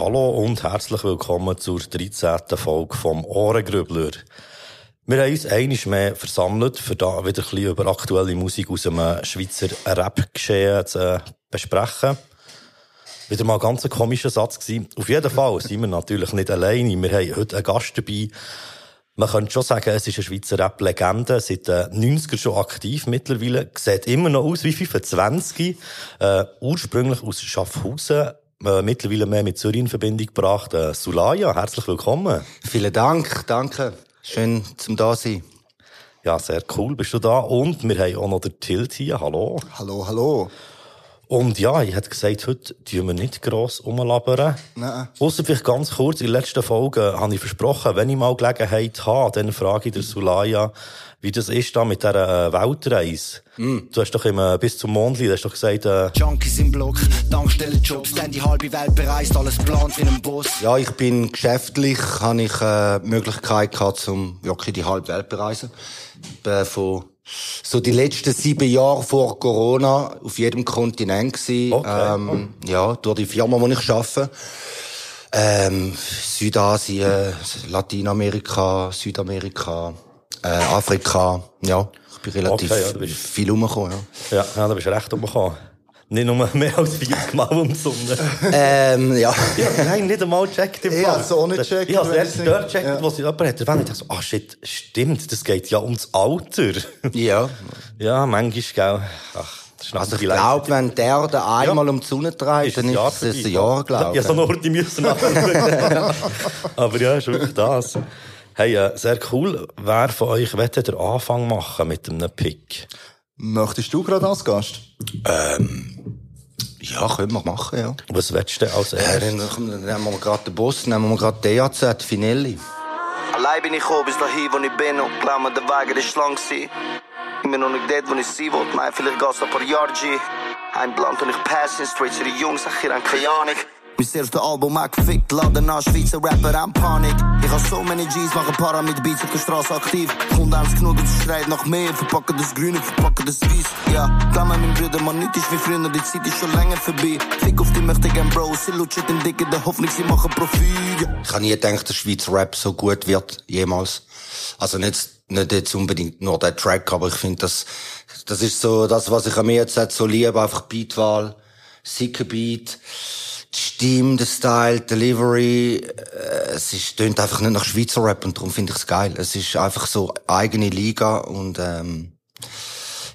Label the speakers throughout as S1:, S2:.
S1: Hallo und herzlich willkommen zur 13. Folge vom Ohrengrübler. Wir haben uns einiges mehr versammelt, für da wieder ein bisschen über aktuelle Musik aus einem Schweizer Rap-Geschehen zu besprechen. Wieder mal ein ganz komischer Satz gewesen. Auf jeden Fall sind wir natürlich nicht alleine. Wir haben heute einen Gast dabei. Man könnte schon sagen, es ist eine Schweizer Rap-Legende, seit den 90er schon aktiv mittlerweile, sieht immer noch aus wie 25, äh, ursprünglich aus Schaffhausen, äh, mittlerweile mehr mit Zürich in Verbindung gebracht. Äh, Sulaya, herzlich willkommen.
S2: Vielen Dank, danke. Schön zum da sein.
S1: Ja, sehr cool, bist du da. Und wir haben auch noch den Tilt hier. Hallo.
S3: Hallo, hallo.
S1: Und ja, ich hätte gesagt, heute tun wir nicht gross rumlabern.
S3: Nein.
S1: Ausser vielleicht ganz kurz, in der letzten Folge habe ich versprochen, wenn ich mal Gelegenheit habe, dann frage ich der Sulaya, wie das ist da mit dieser äh, Weltreise. Mm. Du hast doch immer bis zum Mondli, du hast doch gesagt... Äh...
S4: Junkies im Block, Tankstellenjobs, dann die halbe Welt bereist, alles plant wie ein Boss.
S2: Ja, ich bin geschäftlich, habe ich äh, die Möglichkeit gehabt, um wirklich die halbe Welt bereisen. Äh, von so die letzten sieben Jahre vor Corona auf jedem Kontinent gewesen.
S1: Okay.
S2: Ähm, ja, durch die Firma, wo ich arbeite. Ähm, Südasien, Lateinamerika, Südamerika, äh, Afrika. Ja, ich bin relativ
S1: Okay, ja, du bist-
S2: viel rumgekommen. Ja.
S1: Ja, ja, da bist du recht umgekommen. Nicht nur mehr als 40 Mal um die Sonne.
S2: ähm, ja.
S1: ja, nein, nicht einmal gecheckt im
S3: Ich
S1: Fall.
S3: hab's auch nicht gecheckt,
S1: Ich hab's
S3: wenn
S1: erst dort gecheckt,
S3: ja.
S1: wo sie jemand hat erwähnt. Ich dachte so, ah shit, stimmt, das geht ja ums Alter.
S2: ja.
S1: ja, manchmal, gell. Ach, das ist
S2: Also ich
S1: die
S2: glaube, wenn der Erde einmal um die Sonne dreht, dann ist
S1: Jahr
S2: es ein. Jahr, glaube
S1: Ja,
S2: ich.
S1: so eine Orte müssen. Aber ja, ist wirklich das. Hey, äh, sehr cool. Wer von euch möchte den Anfang machen mit einem Pick?
S3: Möchtest du gerade als Gast?
S2: Ja, können wir machen, ja.
S1: Was willst du denn als
S2: Ja,
S1: erstes?
S2: dann, dann nehmen wir gerade den Boss, nehmen wir gerade DAZ, Finelli.
S4: Allein bin ich gekommen bis dahin, wo ich bin und glaub mir, der Weg ist lang gewesen. Ich bin noch nicht dort, wo ich sein wollte, nein, vielleicht geht's noch ein paar Jahre, G. Ein Blunt und ich passe straight zu den Jungs, ach, ihr habt keine Ahnung. Mein erstes Album hat gefickt, laden an Schweizer Rapper an Panik. Ich hab so many G's, machen Para mit Beats Straße aktiv. Kunden haben's genug und sie schreit nach mehr. Verpacken das Grüne, verpacken das Weiß. Ja, glaub mir, mein Bruder, man, nicht ist wie früher, die Zeit ist schon länger vorbei. Fick auf die möchte gern Bro, sie lutschen den Dicken, der Hoffnung, sie machen Profit. Ja.
S2: Ich habe nie gedacht, dass Schweizer Rap so gut wird, jemals. Also nicht, nicht jetzt unbedingt nur der Track, aber ich finde, das, das ist so das, was ich an mir jetzt so liebe, einfach Beatwahl, sicke Beat, Stimme, der Style, die Delivery, äh, es ist, tönt einfach nicht nach Schweizer Rap und darum finde ich es geil. Es ist einfach so eigene Liga und, ähm,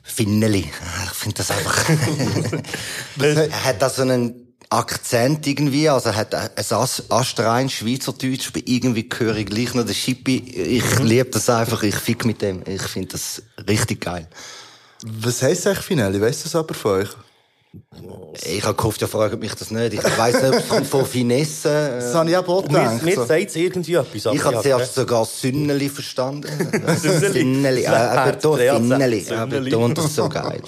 S2: Finneli. Ich finde das einfach, er hat da so einen Akzent irgendwie, also er hat ein as- astrein Schweizerdeutsch, aber irgendwie höre ich gleich noch den Schippi. Ich liebe das einfach, ich fick mit dem. Ich finde das richtig geil.
S3: Was heisst eigentlich Finelli? Weißt du das aber von euch?
S2: Ich habe gehofft, ihr fragt mich das nicht. Ich weiss nicht, ob es kommt von Finesse.
S3: Das habe ich auch
S1: Mir,
S3: gedacht.
S1: mir
S3: so.
S1: sagt es irgendwie etwas.
S2: Ich habe zuerst sogar Sünneli verstanden.
S1: Sünneli.
S2: Sünneli. Er betont.
S1: Herz,
S2: Er
S1: Sünneli.
S2: betont das so geil.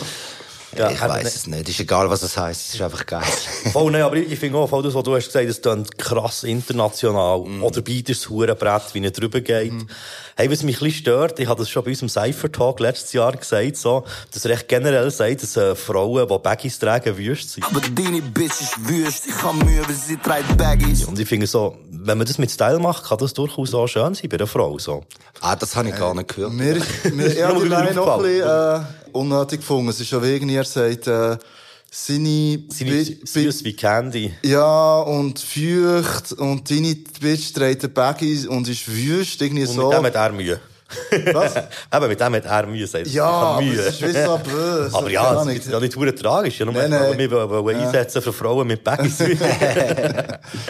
S1: Ja,
S2: ich weiss es nicht. Ist egal, was es heisst. Es ist einfach geil.
S1: Voll, nein, aber ich, finde auch, voll das, was du hast gesagt, es klingt krass international.
S2: Mm.
S1: Oder bei das Hurenbrett, wie er drüber geht. Hey, was mich ein bisschen stört, ich habe das schon bei unserem Cypher Talk letztes Jahr gesagt, so, dass er echt generell sagt, dass äh, Frauen, die Baggies tragen, wüst sind.
S4: Aber deine Bitch ist wüst, ich hab Mühe, weil sie trägt Baggies.
S1: Und ich finde so, wenn man das mit Style macht, kann das durchaus auch schön sein bei einer Frau, so.
S2: Ah, das habe ich gar nicht gehört.
S3: Mir, mir, ich habe noch ein bisschen äh, unnötig gefunden. Es ist schon wegen ihr sagt, äh, seine,
S1: Seine süß wie Candy.
S3: ja, und feucht, und deine Bitch trägt den Baggy und ist wüst, irgendwie
S1: Und
S3: so.
S1: mit dem hat er Mühe.
S3: Was?
S1: Eben, mit dem hat er Mühe, sagt er.
S3: Ja,
S1: Mühe.
S3: es ist wie so böse.
S1: Aber ja,
S3: Ahnung.
S1: ist ja nicht verdammt tragisch. Ja, nur
S3: Nein,
S1: weil
S3: nein.
S1: wir wollen einsetzen für Frauen mit Baggies.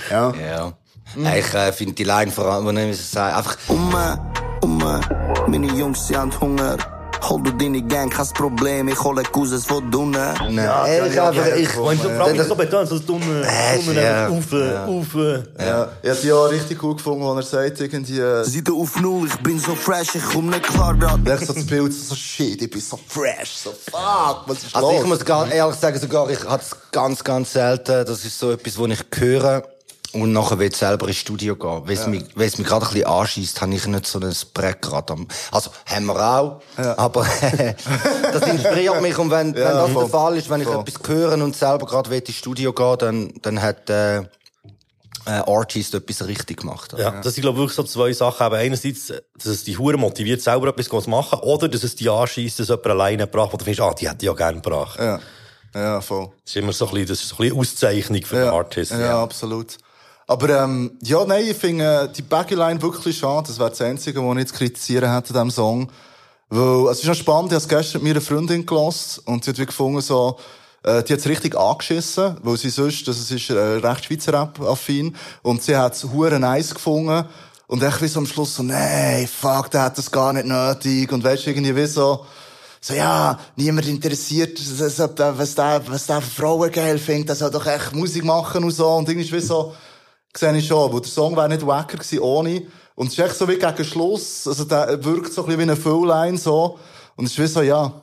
S3: Ja.
S2: Ja. Ich äh, finde die Line vor allem, wo ich sage, einfach,
S4: Umme, umme, meine Jungs, sie haben Hunger. Hol du deine Gang, kein Problem, ich hole Cousins von unten.
S2: nein,
S3: ja,
S2: ich,
S3: ja,
S2: einfach,
S3: ja,
S2: ich,
S1: Wenn du so betont, so dumme,
S2: Äh,
S1: dumme,
S2: ja.
S3: Ja. Ich habe auch richtig gut gefunden, wo er sagt, irgendwie, äh,
S4: Seite auf Null, ich bin so fresh, ich komm nicht klar grad.
S3: Echt so das Bild, so shit, ich bin so fresh, so fuck, was ist
S2: Also
S3: los?
S2: ich muss ehrlich sagen, sogar ich hatte es ganz, ganz selten. Das ist so etwas, wo ich höre und nachher will ich selber ins Studio gehen. Weil es mich, mich gerade ein bisschen anschießt, habe ich nicht so ein Breck gerade am, also haben wir auch, aber das inspiriert mich und wenn, wenn das
S3: voll.
S2: der Fall ist, wenn ich
S3: Voll.
S2: etwas höre und selber gerade will ins Studio gehen, dann, dann hat, äh, äh, Artist etwas richtig gemacht
S1: hat. Ja, das sind, glaube ich, wirklich so zwei Sachen. Aber einerseits, dass es die Hure motiviert, selber etwas zu machen, oder dass es die anschießt, dass jemand alleine gebracht, wo du findest, ah, die hätte ich ja gerne gebracht.
S3: Ja. Ja, voll.
S1: Das ist immer so ein bisschen, das ist so ein bisschen Auszeichnung für
S3: ja.
S1: den Artist.
S3: Ja, ja, absolut. Aber, ähm, ja, nein, ich finde die Baggyline wirklich schade. Das wäre das Einzige, was ich jetzt kritisieren hätte an diesem Song. Weil, es ist noch spannend, ich habe gestern mit meiner Freundin gelassen und sie hat wie gefunden, so, äh, die hat's richtig angeschissen, weil sie sonst, das ist äh, recht Schweizer Rap-affin, und sie hat's hure nice gefunden. Und ich wie so am Schluss so, nee, fuck, der hat das gar nicht nötig. Und weißt irgendwie wie so, so, ja, niemand interessiert, was, was der, was der für Frauen geil findet, der soll doch echt Musik machen und so. Und irgendwie wie so, sehe ich schon, wo der Song wäre nicht wacker gewesen ohne. Und es ist echt so wie gegen Schluss, also der wirkt so ein bisschen wie eine Fullline so. Und es ist wie so, ja,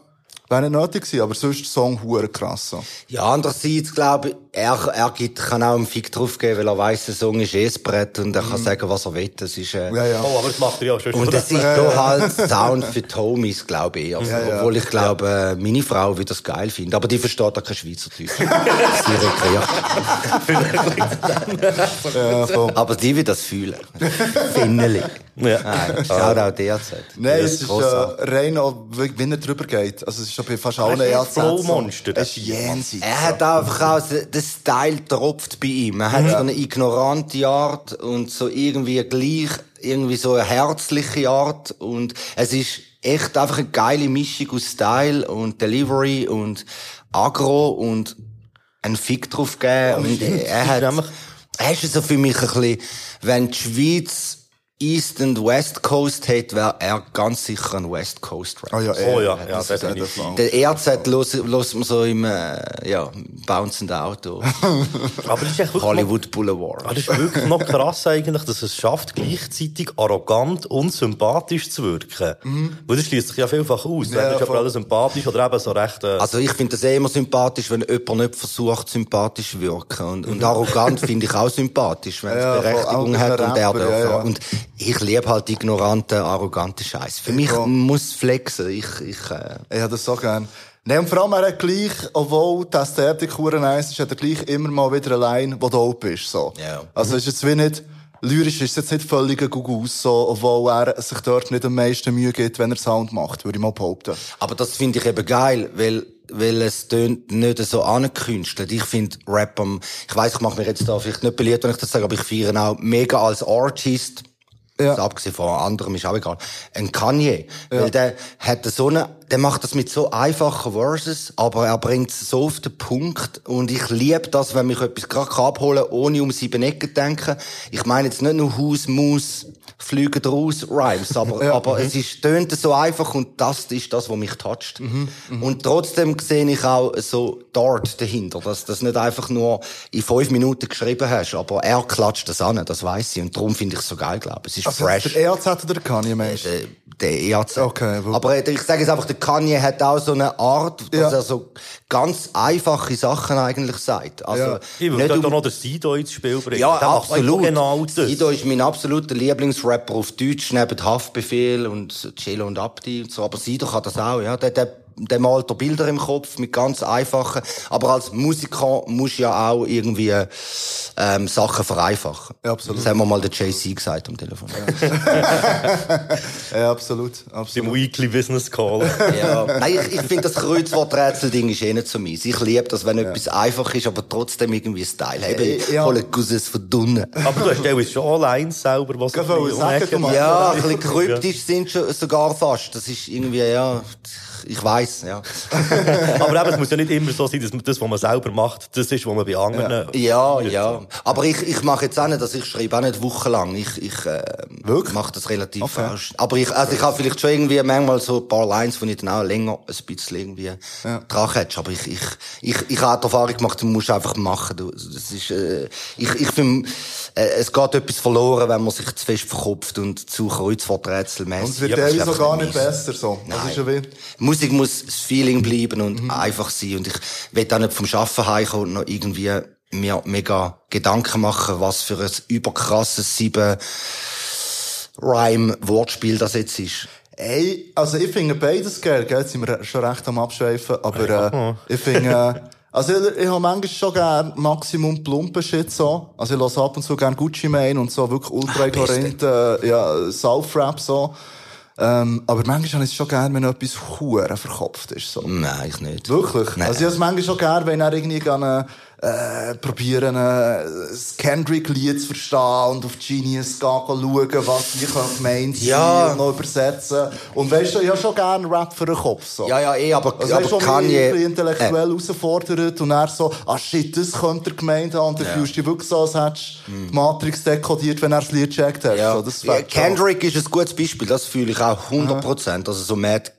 S3: Wäre nicht nötig gewesen, aber sonst der Song hure krass. So.
S2: Ja, andererseits glaube ich, er, er gibt, kann auch einen Fick drauf geben, weil er weiss, der Song ist eh das Brett und er kann mhm. sagen, was er will. Das ist, äh,
S1: ja, ja. Oh, aber das macht er ja schon.
S2: Und das ist doch halt Sound für Tomis, glaube ich. Also, ja, obwohl ich glaube, äh, meine Frau wird das geil finden. Aber die versteht auch kein Schweizerdeutsch. Sie rekreiert. ja, aber die wird das fühlen. Finnerlich. Ja. Nein, schaut auch derzeit.
S3: Nein, es ist ja rein, wenn er drüber geht. Also, es ist schon bei fast allen
S1: EAZ. Monster.
S3: Es ist jenseits.
S2: Er hat einfach auch, der Style tropft bei ihm. Er hat ja. so eine ignorante Art und so irgendwie gleich, irgendwie so eine herzliche Art und es ist echt einfach eine geile Mischung aus Style und Delivery und Agro und ein Fick drauf geben. und er hat, er ist so für mich ein bisschen, wenn die Schweiz East und West Coast hat, wäre er ganz sicher ein West Coast Rapper.
S1: Oh ja,
S2: oh
S1: ja, ja, das ja definitiv.
S2: Der RZ los, los man so im, äh, ja, bouncenden Auto.
S1: aber das ist echt
S2: Hollywood Boulevard.
S1: Aber das ist wirklich noch krass eigentlich, dass es schafft, gleichzeitig arrogant und sympathisch zu wirken. Mhm. Weil das schließt sich ja vielfach aus. Ja, ist aber sympathisch oder eben so recht, äh...
S2: Also ich finde das eh immer sympathisch, wenn jemand nicht versucht, sympathisch zu wirken. Und, und arrogant finde ich auch sympathisch, wenn es ja, Berechtigung hat und er darf. Ja, und ich liebe halt ignorante, arrogante Scheiß. Für ich mich auch. muss flexen. Ich, ich, äh...
S3: ich habe das so gern. Nee, und vor allem, er hat gleich, obwohl die Ästhetik nice ist, hat er gleich immer mal wieder eine Line, die dope ist, so.
S2: Ja.
S3: Also, ist jetzt wie nicht, lyrisch ist es jetzt nicht völlig ein Gugus, so, obwohl er sich dort nicht am meisten Mühe gibt, wenn er Sound macht, würde ich mal behaupten.
S2: Aber das finde ich eben geil, weil, weil es tönt nicht so angekünstelt. Ich finde Rap am, ich weiss, ich mache mir jetzt da vielleicht nicht beliebt, wenn ich das sage, aber ich feiere auch mega als Artist, ja. Also abgesehen von anderem ist auch egal. Ein Kanye. Ja. Weil der hat so eine, der macht das mit so einfachen Verses, aber er bringt es so auf den Punkt. Und ich liebe das, wenn mich etwas gerade abholen kann, ohne um sieben Ecken zu denken. Ich meine jetzt nicht nur Haus, Maus, fliegen raus Rhymes, aber, ja. aber es ist, tönt so einfach und das ist das, was mich toucht. Mhm. Mhm. Und trotzdem sehe ich auch so dort dahinter, dass das nicht einfach nur in fünf Minuten geschrieben hast, aber er klatscht das an, das weiß ich und darum finde ich es so geil, glaube ich. Es ist also fresh.
S3: Der EAZ oder der Kanye, meinst
S2: Der, der EAZ.
S3: Okay.
S2: Wo... Aber ich sage jetzt einfach, der Kanye hat auch so eine Art, dass ja. er so ganz einfache Sachen eigentlich sagt. Also, ja.
S1: Ich würde um... noch den Sido ins Spiel bringen.
S2: Ja, absolut. Genau Sido ist mein absoluter Lieblingsrapper auf Deutsch, neben Haftbefehl und Cello und Abdi und so. Aber Sido kann das auch, ja. Der, der der malt Bilder im Kopf mit ganz einfachen. Aber als Musiker muss ja auch irgendwie ähm, Sachen vereinfachen.
S3: Ja, absolut.
S2: Das haben wir mal der JC gesagt am Telefon.
S3: Ja, ja absolut, absolut.
S1: Im Weekly Business Call.
S2: ja, nein, ich, ich finde das Kreuzworträtsel-Ding ist eh nicht so meins. Ich liebe das, wenn ja. etwas einfach ist, aber trotzdem irgendwie Style hat. Ich ja. hole Gusses verdunnen.
S1: Aber du hast ja schon allein selber, was
S3: du
S2: Ja, ein bisschen kryptisch sind schon sogar fast. Das ist irgendwie, ja ich weiß, ja.
S1: aber eben, es muss ja nicht immer so sein, dass das, was man selber macht, das ist, was man bei anderen.
S2: Ja, ja. ja. Aber ich, ich mache jetzt auch nicht, dass ich schreibe auch nicht wochenlang. Ich, ich äh, mache das relativ okay. falsch. Aber ich, also ich habe vielleicht schon irgendwie manchmal so ein paar Lines, wo ich dann auch länger ein bisschen irgendwie ja. dran hätte. Aber ich, ich, ich, ich habe die Erfahrung gemacht, du musst einfach machen. Du, das ist, äh, ich, ich finde, es geht etwas verloren, wenn man sich zu fest verkopft und zu kreuzworträtselmäßig. Und
S3: es wird ja, so gar nicht besser, so. Das ist ja wie...
S2: Musik muss das Feeling bleiben und mhm. einfach sein. Und ich will auch nicht vom Schaffen heimkommen und noch irgendwie mir mega Gedanken machen, was für ein überkrasses sieben Rhyme-Wortspiel das jetzt ist.
S3: Ey, also ich finde beides geil, gell? Jetzt sind wir schon recht am Abschweifen, aber äh, ich finde, Also ich, ich habe manchmal schon gern Maximum plumpen Shit so. Also ich lasse ab und zu gern Gucci Mane und so wirklich ultra ignorante, ja, South-Rap so. Ähm, aber manchmal habe ich es schon gern, wenn etwas Huren verkopft ist so.
S2: Nein, ich nicht.
S3: Wirklich?
S2: Nein.
S3: Also ich habe es manchmal schon gern, wenn er irgendwie gerne, äh, probieren, äh, das Kendrick-Lied zu verstehen und auf Genius gehen, schauen, was die gemeint sein
S2: Ja.
S3: und noch übersetzen. Und weißt du, ich habe schon gern Rap für den Kopf, so.
S2: Ja, ja, eh, aber,
S3: Also weißt ein bisschen
S2: je...
S3: intellektuell herausfordert und er so, ah shit, das könnte er gemeint haben. Und dann fühlst du dich wirklich so, als hättest du die Matrix dekodiert, wenn er das Lied gecheckt hat.
S2: Ja.
S3: So, das
S2: ja. Kendrick ist ein gutes Beispiel, das fühle ich auch 100%. Also so Mad,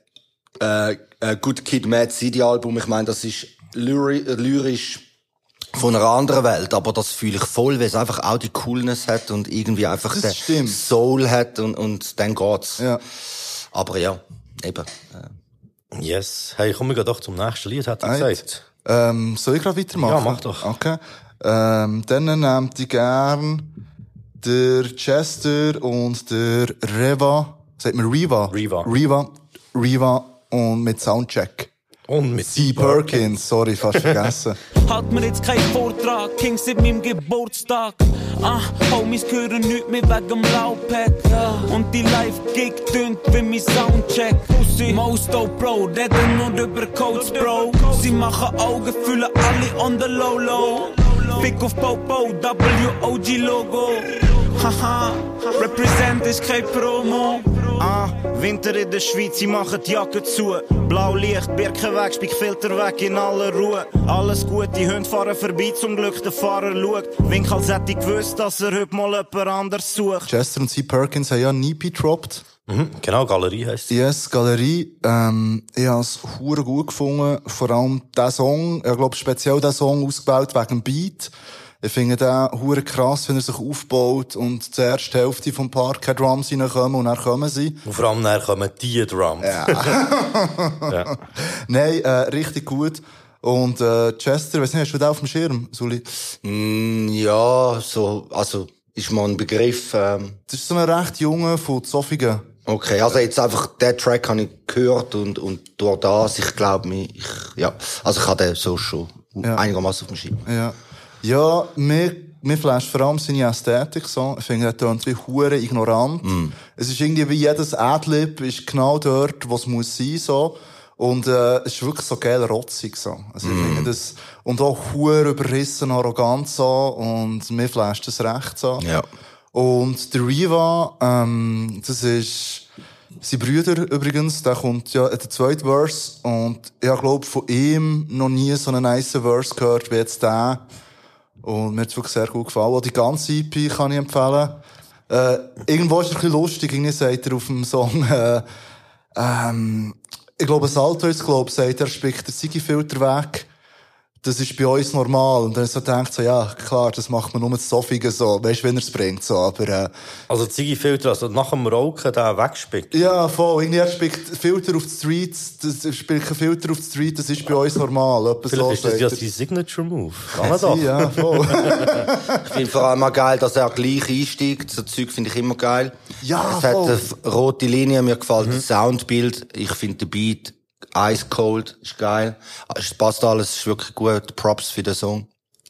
S2: äh, äh, Good Kid, Mad City Album, ich meine, das ist äh, lyrisch von einer anderen Welt, aber das fühle ich voll, weil es einfach auch die Coolness hat und irgendwie einfach
S3: Das
S2: den
S3: stimmt.
S2: Soul hat und, und dann geht's.
S3: Ja.
S2: Aber ja, eben.
S1: Yes. Hey, kommen wir doch zum nächsten Lied, hat er
S3: Eid.
S1: gesagt.
S3: Ähm, soll ich gerade weitermachen?
S1: Ja, mach doch.
S3: Okay. Ähm, dann nehmt ich gern der Chester und der Reva, sagt man Riva?
S1: Riva.
S3: Riva. Riva und mit Soundcheck.
S1: Und mit
S3: C. Perkins, sorry, fast vergessen.
S5: Halt mir jetzt keinen Vortrag, King seit meinem Geburtstag. Ah, Homies hören nicht mehr wegen dem Laupad. Und die Live-Gig tönt wie mein Soundcheck. Pussy, most dope, Bro, reden nur über Codes, Bro. Sie machen Augen, fühlen alle on the low low. Fick auf Popo, WOG-Logo. Haha, represent ist kein Promo.
S6: Ah, Winter in der Schweiz, sie machen die Jacke zu. Blaulicht, Birken weg, Spickfilter weg in aller Ruhe. Alles gut, die Hunde fahren vorbei, zum Glück der Fahrer schaut. Wink, als hätte ich gewusst, dass er heute mal jemand anders sucht.
S3: Chester und C. Perkins haben ja nie gedroppt.
S1: Mhm, genau, Galerie heisst sie.
S3: Yes, Galerie. Ähm, ich habe es gut gefunden. Vor allem der Song, ich glaube speziell der Song ausgebaut wegen dem Beat. Ich finde den hure krass, wenn er sich aufbaut und die erste Hälfte vom Park keine Drums reinkommen und dann kommen sie.
S1: Und vor allem dann kommen die Drums. Ja.
S3: Nein, äh, richtig gut. Und äh, Chester, weiss nicht, hast du den auf dem Schirm, Suli?
S2: Mm, ja, so, also, ist mal ein Begriff, ähm,
S3: Das ist so ein recht junger von Zofingen.
S2: Okay, also jetzt einfach, den Track habe ich gehört und, und durch das, ich glaube mir, ich, ja, also ich habe den so schon
S3: Ja.
S2: einigermaßen auf dem Schirm.
S3: Ja. Ja, mir, mir flasht vor allem seine Ästhetik so. Ich finde, er tönt wie hure ignorant. Es ist irgendwie wie jedes Adlib ist genau dort, wo es muss sein, so. Und, äh, es ist wirklich so geil rotzig, so. Also, ich finde das, und auch hure überrissen, arrogant, so. Und mir flasht das recht, so.
S2: Ja.
S3: Und der Riva, ähm, das ist sein Brüder übrigens, der kommt ja in der zweiten Verse und ich glaube von ihm noch nie so einen nice Verse gehört wie jetzt der. Und mir hat's wirklich sehr gut gefallen. Auch die ganze EP kann ich empfehlen. Äh, irgendwo ist es ein bisschen lustig, irgendwie sagt er auf dem Song, äh, ähm, ich glaube, Salto ist, glaube sagt er, spickt den Sigi-Filter weg. Das ist bei uns normal. Und dann so denkt so, ja, klar, das macht man nur mit Soffigen so. Weißt du, wenn er es bringt, so. Aber, äh,
S1: Also Ziggy-Filter, also nach dem Rauchen den wegspickt.
S3: ja, voll. Irgendwie, er spickt Filter auf die Streets, das spickt ein Filter auf die Street, das ist bei uns normal. Etwa
S1: Vielleicht
S3: so,
S1: ist das ja
S3: er.
S1: sein Signature-Move. Kann er doch.
S3: Ja, voll.
S2: Ich finde vor allem auch geil, dass er gleich einsteigt. So Zeug finde ich immer geil.
S3: Ja,
S2: Es hat
S3: voll.
S2: eine rote Linie, mir gefällt das Soundbild. Ich finde den Beat ice cold, ist geil. Es passt alles, ist wirklich gut. Props für den Song.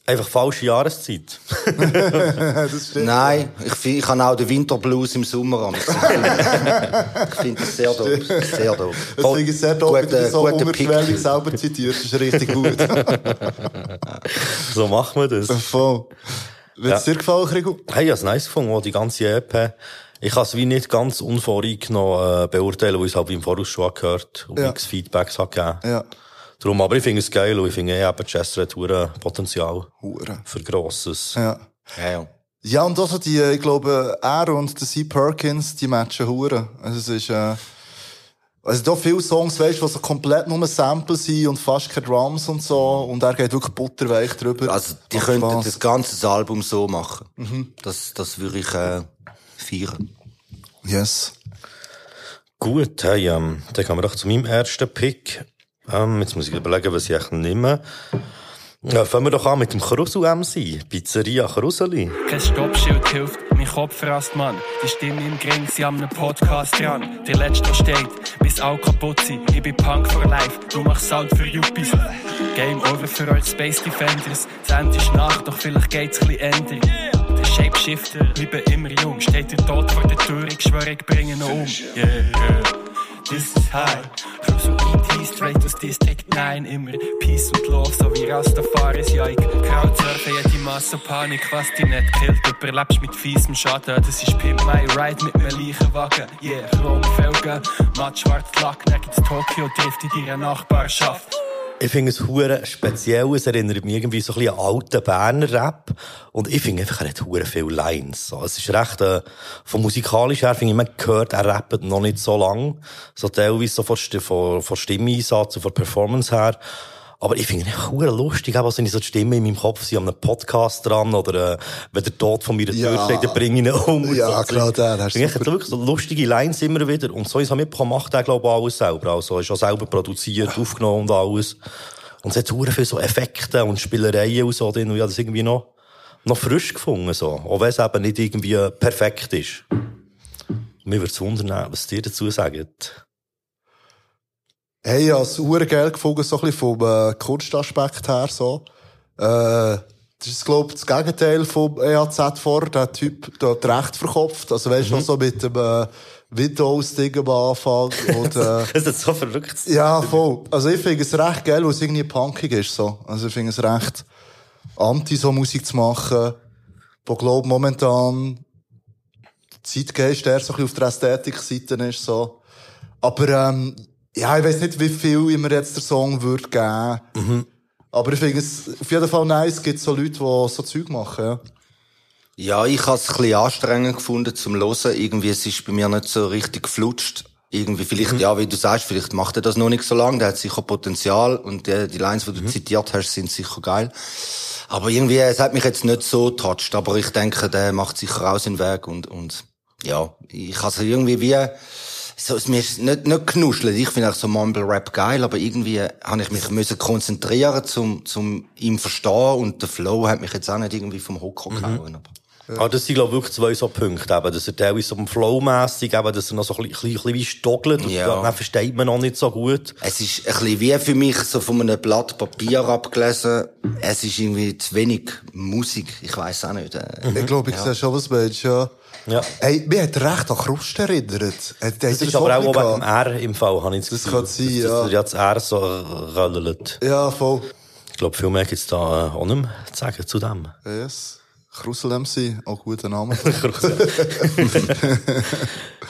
S1: Einfach falsche Jahreszeit.
S3: das stimmt.
S2: Nein, ich, find, ich habe auch den Winterblues im Sommer an. Ich finde das sehr doof. Sehr doof.
S3: Das finde ich sehr doof, wenn du so
S2: guter
S3: unterschwellig selber zitierst. Das ist richtig gut.
S1: So machen wir das.
S3: voll. Wird es
S1: Ja.
S3: dir gefallen, Krigo?
S1: Hey, ich habe es nice gefunden, die ganze EP. Ich kann es wie nicht ganz unvoreingenommen äh, beurteilen, weil ich es halt im Voraus schon gehört und
S3: Ja.
S1: Feedbacks hat gegeben.
S3: Ja.
S1: Darum, aber ich finde es geil und ich finde eh eben, Chester hat hure Potenzial
S3: Hure.
S1: für Grosses.
S3: Ja.
S2: Ja, ja.
S3: Ja, und also die, ich glaube, er und der C. Perkins, die matchen hure. Also es ist, äh, also da viele Songs, weißt du, die so komplett nur Samples sind und fast keine Drums und so. Und er geht wirklich butterweich drüber.
S2: Also, die
S3: Macht
S2: könnten das ganze Album so machen. Das, das würde ich äh, feiern.
S3: Yes.
S1: Gut, hey, ähm, dann kommen wir doch zu meinem ersten Pick. Ähm, jetzt muss ich überlegen, was ich eigentlich nehme. Ja, fangen wir doch an mit dem Krusel MC. Pizzeria Kruseli.
S7: Kein Stoppschild hilft, mein Kopf rast, Mann. Die Stimme im Gring, sie haben einen Podcast dran. Der letzte steht, bis auch kaputt sind. Ich bin Punk for life, du machst Sound für Yuppies. Game over für euch Space Defenders. Das Ende ist Nacht, doch vielleicht geht's ein bisschen ändern. Shapeshifter, bleibe immer jung. Steht der Tod vor der Tür, ich schwöre, ich bringe ihn um. Yeah, yeah. This is high. Cruise und E.T. straight aus District 9. Immer Peace und Love, so wie Rastafaris. Ja, ich Crowdsurfen, jede Masse Panik, was dich nicht killt. Überlebst mit fiesem Schaden. Das ist Pimp My Ride mit einem Leichenwagen. Yeah, Chromfelgen, matt schwarz Lack. Gibt's Tokyo Drift in deiner Nachbarschaft.
S1: Ich finde es hure speziell. Es erinnert mich irgendwie so ein bisschen an alten Berner Rap. Und ich finde einfach, er hat hure viele Lines. So, es ist recht, äh, vom musikalisch her finde ich, man gehört, er rappt noch nicht so lang. So teilweise so von, von, von Stimmeinsatz und von Performance her. Aber ich finde es hure lustig, auch wenn ich so die Stimme in meinem Kopf sind, an einem Podcast dran, oder, äh, wenn der Tod von mir
S3: Ja.
S1: Tür steht, dann bringe ich ihn um.
S3: Ja,
S1: so.
S3: klar, der, der ist
S1: Ich wirklich so lustige Lines immer wieder. Und so ich es mitbekommen, macht er, glaube ich, alles selber. Also, ist auch selber produziert, aufgenommen und alles. Und es hat hure viel so Effekte und Spielereien und so drin. Und ich habe das irgendwie noch, noch frisch gefunden, so. Auch wenn es eben nicht irgendwie perfekt ist. Mir würde es wundern, was ihr dazu sagt.
S3: Hey, ich habe es geil gefunden, so ein bisschen vom äh, Kunstaspekt her, so. Äh, das ist, glaube ich, das Gegenteil vom EAZ vor. Der Typ, der hat recht verkopft. Also, weißt du, noch so mit dem, äh, Windows-Ding am Anfang. Und, äh,
S1: Es ist so verrückt.
S3: ja, voll. Also, ich finde es recht geil, weil es irgendwie punkig ist, so. Also, ich finde es recht anti, so Musik zu machen, wo, glaub, momentan Zeitgeist eher so ein bisschen auf der Ästhetik-Seite ist, so. Aber, ähm, ja, ich weiß nicht, wie viel ich mir jetzt der Song würde geben. Aber ich finde es auf jeden Fall nice, es gibt so Leute, die so Zeug machen, ja.
S2: Ja, ich habe es ein bisschen anstrengend gefunden zum Hören. Irgendwie, es ist bei mir nicht so richtig geflutscht. Irgendwie, vielleicht, ja, wie du sagst, vielleicht macht er das noch nicht so lange, der hat sicher Potenzial und die, die Lines, die du zitiert hast, sind sicher geil. Aber irgendwie, es hat mich jetzt nicht so touched, aber ich denke, der macht sicher auch seinen Weg und, und, ja, ich habe es irgendwie wie, so, es mir ist nicht, nicht knuschelt. Ich finde auch so Mumble Rap geil, aber irgendwie habe ich mich müssen konzentrieren, zum, zum ihm verstehen und der Flow hat mich jetzt auch nicht irgendwie vom Hocker gehauen. Aber.
S1: Ah, das sind, glaube ich, wirklich zwei so Punkte, eben, dass er teilweise so Flow-mässig, eben, dass er noch so ein bisschen, ein bisschen wie stockelt, und
S2: Ja.
S1: dann versteht man noch nicht so gut.
S2: Es ist ein bisschen wie für mich so von einem Blatt Papier abgelesen. Es ist irgendwie zu wenig Musik. Ich weiß auch nicht. Äh,
S3: Ich glaube, ich sehe schon, was meinst, ja.
S1: Ja.
S3: Hey, mir hat recht an Krust erinnert. Hat,
S1: Das ist aber auch wegen dem R im Fall, habe ich das
S3: Das
S1: Gefühl.
S3: kann sein,
S1: dass,
S3: ja.
S1: Dass er ja das R so röllelt.
S3: Ja, voll.
S1: Ich glaube, viel mehr gibt's da äh, auch nicht mehr zu sagen zu dem.
S3: Yes. Krusel MC, auch guter Name.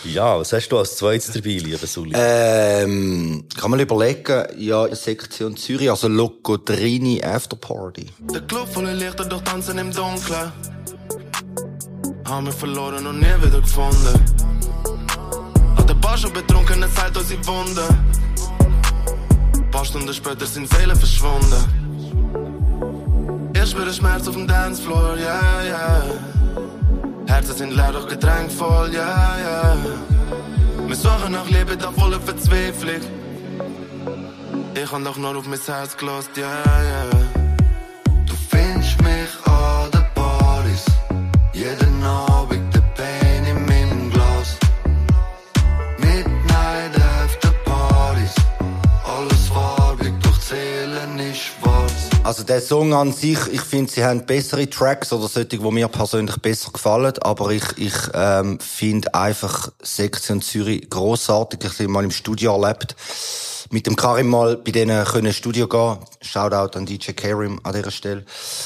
S1: Ja, was hast du als zweites dabei, lieber Sully?
S2: ähm, kann man überlegen, ja, Sektion Zürich, also Locodrini Afterparty.
S8: Der Club voller Lichter, doch tanzen im Dunkeln. Haben wir verloren und nie wieder gefunden. Hat der Bar schon betrunken, es heilt unsere Wunde. Ein paar Stunden später sind Seelen verschwunden. Ich spüre Schmerz auf dem Dancefloor, yeah. Yeah. Herzen sind leer, doch Getränk voll, yeah. Yeah. Wir suchen nach Liebe, da voller Verzweiflung. Ich hab doch nur auf mein Herz gelost, ja, ja. Du findest mich an den Partys, jeden
S2: Also der Song an sich, ich finde, sie haben bessere Tracks oder solche, die mir persönlich besser gefallen, aber ich, ich ähm, finde einfach Sektion Zürich grossartig. Ich habe mal im Studio erlebt. Mit dem Karim mal bei denen können Studio gehen. Shoutout an DJ Karim an dieser Stelle.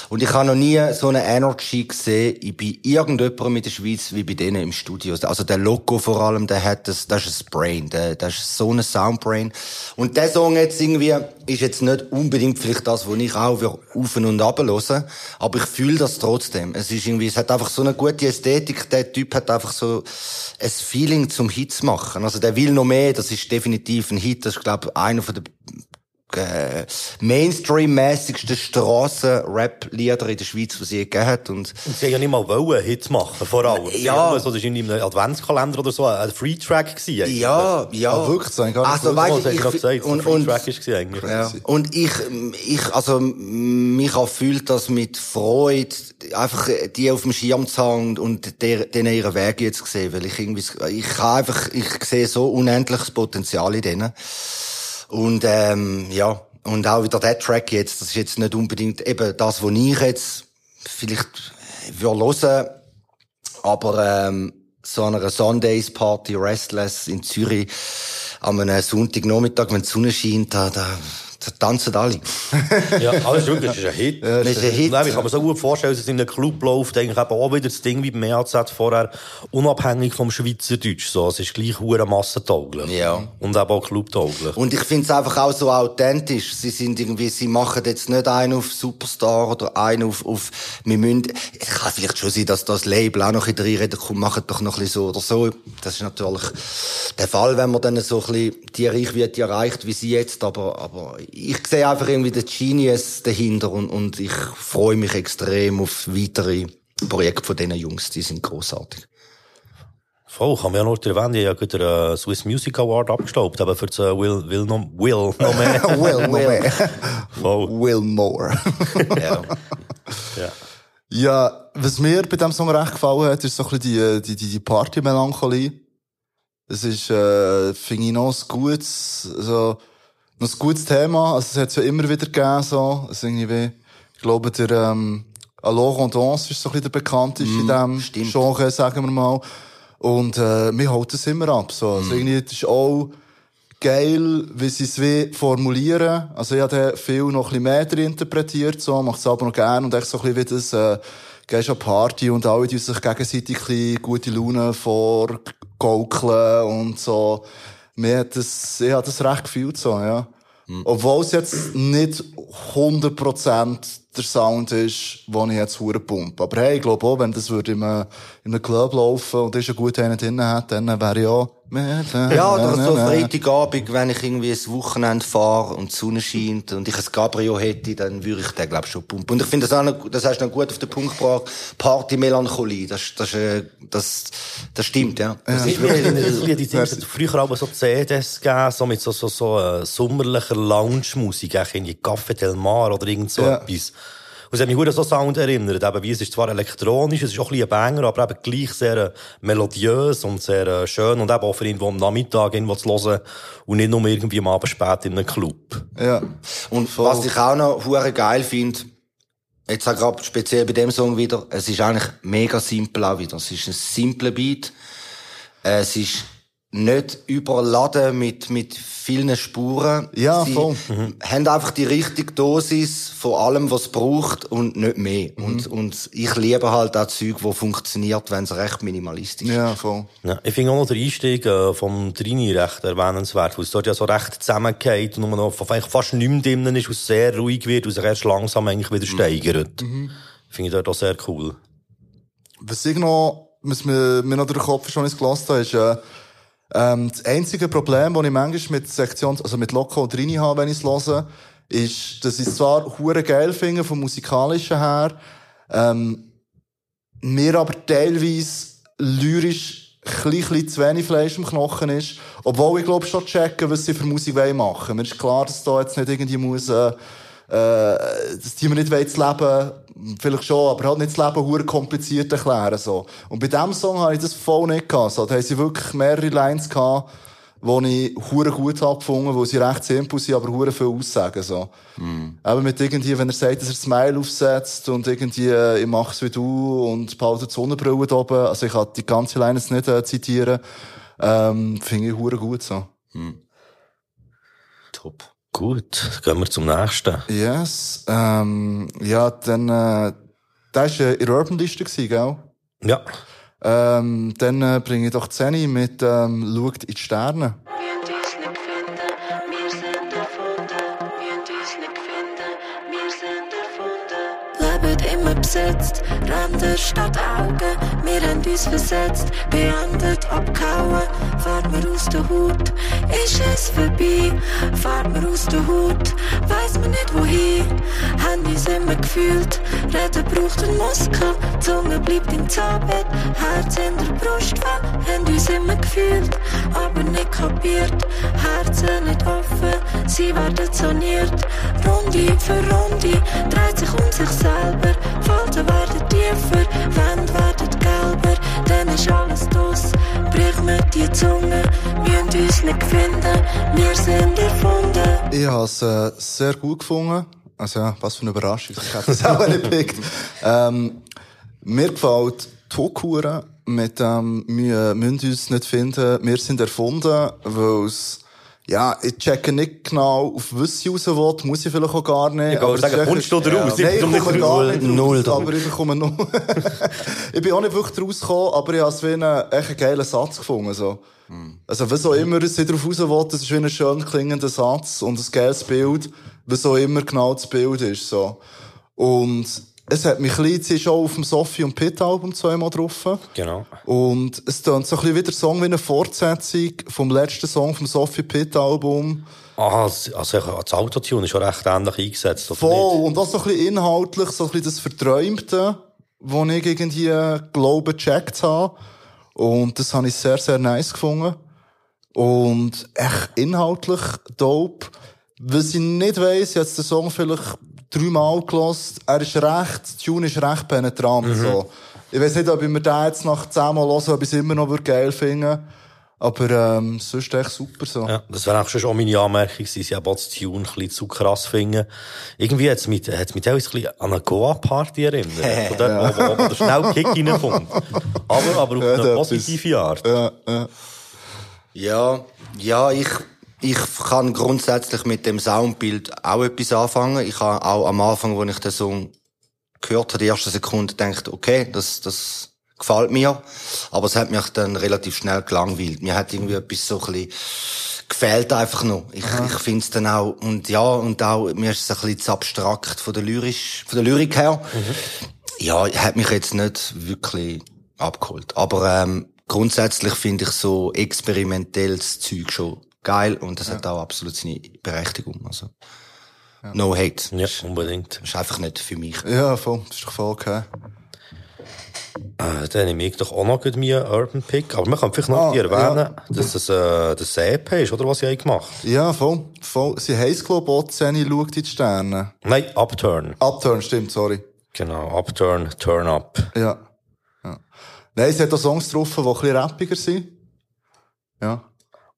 S2: Und ich habe noch nie so eine Energy gesehen bei irgendjemandem in der Schweiz wie bei denen im Studio. Also der Loco vor allem, der hat das, das ist ein Brain, der, das ist so ein Soundbrain. Und der Song jetzt irgendwie ist jetzt nicht unbedingt vielleicht das, wo ich auch auf und ab höre, aber ich fühle das trotzdem. Es ist irgendwie, es hat einfach so eine gute Ästhetik. Der Typ hat einfach so ein Feeling zum Hit zu machen. Also der will noch mehr, das ist definitiv ein Hit. Das ist, glaube ich, einer von der äh, Mainstream-mäßigsten Strassen-Rap-Lieder in der Schweiz, die es je gegeben hat. Und
S1: Und sie haben ja nicht mal wollen Hits machen, vor allem. Sie
S2: Ja.
S1: haben So, das war in einem Adventskalender oder so ein Free-Track gewesen. eigentlich.
S2: ja, ja.
S3: Ah, wirklich? Das habe ich
S2: Also, weißt
S1: noch
S2: ich,
S1: gesagt,
S2: und,
S1: so ein
S2: und,
S1: Free-Track ist eigentlich.
S2: Ja. Und ich, ich, also, mich erfüllt das mit Freude, einfach äh, die auf dem Schirm zu haben und der, denen ihren Weg jetzt zu sehen, weil ich irgendwie, ich kann einfach, ich sehe so unendliches Potenzial in denen. Und, ähm, ja. Und auch wieder der Track jetzt, das ist jetzt nicht unbedingt eben das, was ich jetzt vielleicht würde hören, aber, ähm, so einer Sundays Party Restless in Zürich, an einem Sonntagnachmittag, wenn die Sonne scheint, da, da, da tanzen alle.
S1: Ja, aber ist wirklich das ist ein Hit.
S2: Das ist ein Hit.
S1: Nein, ich kann mir so gut vorstellen, dass es in einem Club läuft, eigentlich eben auch wieder das Ding wie beim EAZ vorher, unabhängig vom Schweizerdeutsch, so. Es ist gleich hure massentauglich.
S2: Ja.
S1: Und eben auch clubtauglich.
S2: Und ich finde es einfach auch so authentisch. Sie sind irgendwie, sie machen jetzt nicht einen auf Superstar oder einen auf, auf, wir müssen, es kann vielleicht schon sein, dass das Label auch noch in der reinredet, komm, macht doch noch ein bisschen so oder so. Das ist natürlich der Fall, wenn man dann so ein bisschen die Reichweite erreicht, wie sie jetzt, aber, aber ich sehe einfach irgendwie den Genius dahinter und, und ich freue mich extrem auf weitere Projekte von diesen Jungs, die sind großartig.
S1: Voll, kann man ja nur erwähnen, ich habe gerade den Swiss Music Award abgestaubt, aber für das äh, Will, Will, noch, Will noch mehr.
S3: Will, no mehr.
S1: Voll.
S3: Will more.
S2: Ja.
S1: Ja.
S3: Ja, was mir bei diesem Song recht gefallen hat, ist so ein bisschen die, die, die, die Party-Melancholie. Es ist, äh, finde ich noch ein gutes, so, noch ein gutes Thema. Also, es hat es ja immer wieder gegeben, so. Es ist irgendwie, ich glaube, der, ähm, Alors on danse ist so ein bisschen der bekannteste in diesem
S2: stimmt.
S3: Genre, sagen wir mal. Und, äh, mir holt es immer ab, so. Also, irgendwie, das ist auch, geil, wie sie es wie formulieren. Also ich habe viel noch ein bisschen mehr interpretiert, so, macht es aber noch gerne und echt so ein bisschen wie das, äh, gehst an Party und alle, die sich gegenseitig ein gute Laune vorgaukeln und so. Mir hat das, ich habe das recht gefühlt, so, ja. Obwohl es jetzt nicht 100% der Sound ist, den ich jetzt hure pumpe. Aber hey, ich glaube auch, wenn das würde in einem, in einem Club laufen und ist ein guter einen drin hat, dann wäre ich auch...
S2: Ja, oder so Freitagabend, wenn ich irgendwie ein Wochenende fahre und die Sonne scheint und ich ein Cabrio hätte, dann würde ich den, glaube ich, schon pumpen. Und ich finde das auch noch, das hast du noch gut auf den Punkt gebracht. Party-Melancholie, das, das, äh, das, das stimmt, ja. Das
S1: Ich
S2: ist wirklich,
S1: die Dinge, früher aber so CDs gegeben, so mit so, so, so, äh, sommerlicher Lounge-Musik, eigentlich irgendwie Café Del Mar oder irgend so
S3: Ja.
S1: etwas. Und es hat mich gut an so Sound erinnert, eben, wie es ist zwar elektronisch, es ist auch ein bisschen Banger, aber eben gleich sehr äh, melodiös und sehr äh, schön und eben auch für irgendwo am Nachmittag irgendwo zu hören und nicht nur irgendwie am Abend spät in einem Club.
S3: Ja.
S2: Und was ich auch noch hure geil finde, jetzt auch gerade speziell bei dem Song wieder, es ist eigentlich mega simpel auch wieder. Es ist ein simpler Beat. Es ist nicht überladen mit, mit vielen Spuren.
S3: Ja,
S2: Sie
S3: voll.
S2: haben einfach die richtige Dosis von allem, was es braucht und nicht mehr.
S3: Mhm.
S2: Und, und ich liebe halt auch Zeug, wo funktioniert, wenn es recht minimalistisch ist.
S3: Ja, voll.
S1: Ja, ich finde auch noch den Einstieg äh, vom Trini recht erwähnenswert, weil es dort ja so recht zusammengeht und nur noch eigentlich fast nicht mehr drinnen ist, es sehr ruhig wird und sich erst langsam eigentlich wieder steigert. Finde ich dort auch sehr cool.
S3: Was ich noch, was mir, mir noch durch den Kopf schon ins gelassen habe, ist, äh, ähm, das einzige Problem, das ich manchmal mit Sektion, also mit Loco und Rini habe, wenn ich es höre, ist, dass ich zwar hure geil finde, vom musikalischen her, ähm, mir aber teilweise lyrisch ein bisschen zu wenig Fleisch im Knochen ist. Obwohl ich glaube schon checken, was sie für Musik wollen machen. Mir ist klar, dass da jetzt nicht irgendwie muss, äh, äh, die mir nicht wollen, das Leben, vielleicht schon, aber halt nicht das Leben hure kompliziert erklären, so. Und bei diesem Song habe ich das voll nicht gehabt, so. Da haben sie wirklich mehrere Lines gehabt, die ich hure gut habe gefunden, wo sie recht simpel sind, aber hure viel aussagen, so. Eben mit irgendwie, wenn er sagt, dass er Smile aufsetzt und irgendwie, äh, ich mach's wie du und behalte die Sonnenbrille da oben, also ich kann die ganze Line jetzt nicht äh, zitieren, ähm, finde ich hure gut, so.
S2: Top.
S1: Gut, gehen wir zum nächsten.
S3: Yes, ähm, ja, dann, äh, das war äh, in der Urban-Liste, gell?
S1: Ja.
S3: Ähm, dann äh, bringe ich doch die Szene mit ähm, «Schaut in die Sterne».
S9: Wir uns nicht finden, wir sind erfunden. Wir uns nicht finden, wir sind erfunden. Leben immer besetzt, Ränder statt Augen, wir haben uns versetzt, beendet, abgehauen, fahren wir aus der Hut, ist es vorbei, fahren wir aus der Hut, weiss man nicht wohin, haben uns immer gefühlt, reden braucht einen Muskel, Zunge bleibt im Zahnbett, Herz in der Brust, haben uns immer gefühlt, aber nicht kapiert, Herzen nicht offen, sie werden soniert, Runde für Runde, dreht sich um sich selber, Falten werden tiefer, Wände werden gelber, dann ist alles los, brich mir die Zunge, müssen uns nicht finden, wir sind erfunden.
S3: Ich habe es äh, sehr gut gefunden. Also ja, was für eine Überraschung. Ich hätte es auch nicht gepickt. Ähm, mir gefällt die Hookhure mit dem, wir müssen uns nicht finden, wir sind erfunden, weil es ja, ich checke nicht genau, auf was sie raus will, muss ich vielleicht auch gar nicht.
S1: Ich wollte
S3: es
S1: sagen,
S3: echt-
S1: kommst du da raus?
S3: Nein, ich
S1: Ich komme
S3: komme
S1: nicht
S3: gar
S2: null-
S3: nicht
S2: null
S3: raus, aber ich bekomme null. ich bin auch nicht wirklich rausgekommen, aber ich habe es wie einen, echt einen geilen Satz gefunden, so. Also, was auch immer es sie drauf raus will, das ist wie ein schön klingender Satz und ein geiles Bild, was auch immer genau das Bild ist, so. Und es hat mich ein bisschen, auch auf dem Sophie und Pit Album zweimal drauf.
S1: Genau.
S3: Und es tönt so ein bisschen wie der Song wie eine Fortsetzung vom letzten Song vom Sophie Pit Album.
S1: Ah, das- also das Autotune ist schon recht ähnlich eingesetzt, oder
S3: Voll.
S1: nicht?
S3: Und auch so ein bisschen inhaltlich, so ein bisschen das Verträumte, wo ich irgendwie glaube, gecheckt habe. Und das habe ich sehr, sehr nice gefunden. Und echt inhaltlich dope. Was ich nicht weiss, jetzt den Song vielleicht dreimal gelost. Er ist recht, die Tune ist recht penetrant,
S1: Mhm.
S3: so. Ich weiss nicht, ob ich mir den jetzt nach zehnmal hören, ob ich es immer noch geil finde. Aber, ähm, sonst echt super, so.
S1: Ja, das wäre auch schon auch meine Anmerkung gewesen, sie haben auch das Tune ein bisschen zu krass finden. Irgendwie hat es mich, hat's mich teilweise ein bisschen an eine Goa-Party erinnert. Von dort, wo, wo der schnell Kick reinkommt. Aber, aber auf
S3: Ja,
S1: eine positive Art.
S3: Ja, ja.
S2: Ja, ja, ich, ich kann grundsätzlich mit dem Soundbild auch etwas anfangen. Ich habe auch am Anfang, als ich den Song gehört habe, die erste Sekunde gedacht, okay, das, das gefällt mir. Aber es hat mich dann relativ schnell gelangweilt. Mir hat irgendwie etwas so ein bisschen gefehlt einfach noch. Ich, ich finde es dann auch, und ja, und auch, mir ist es ein bisschen zu abstrakt von der Lyrisch, von der Lyrik her. Ja, hat mich jetzt nicht wirklich abgeholt. Aber ähm, grundsätzlich finde ich so experimentelles Zeug schon geil und das hat auch absolut seine Berechtigung. Also no hate.
S1: Ja, unbedingt.
S2: Das ist einfach nicht für mich.
S3: Ja, voll. Das ist doch voll okay.
S1: Äh, dann nehme ich doch auch noch meinen Urban Pick. Aber man kann vielleicht noch
S3: Ah,
S1: erwähnen, dass das, äh, das EP ist, oder was sie haben gemacht?
S3: Ja, voll. voll. Sie heisst, glaube ich, Ozeani schaut in die Sterne.
S1: Nein, Upturn.
S3: Upturn, stimmt, sorry.
S1: Genau, Upturn, Turn Up.
S3: Ja. ja. Nein, sie hat auch Songs drauf, die ein bisschen rappiger sind. Ja.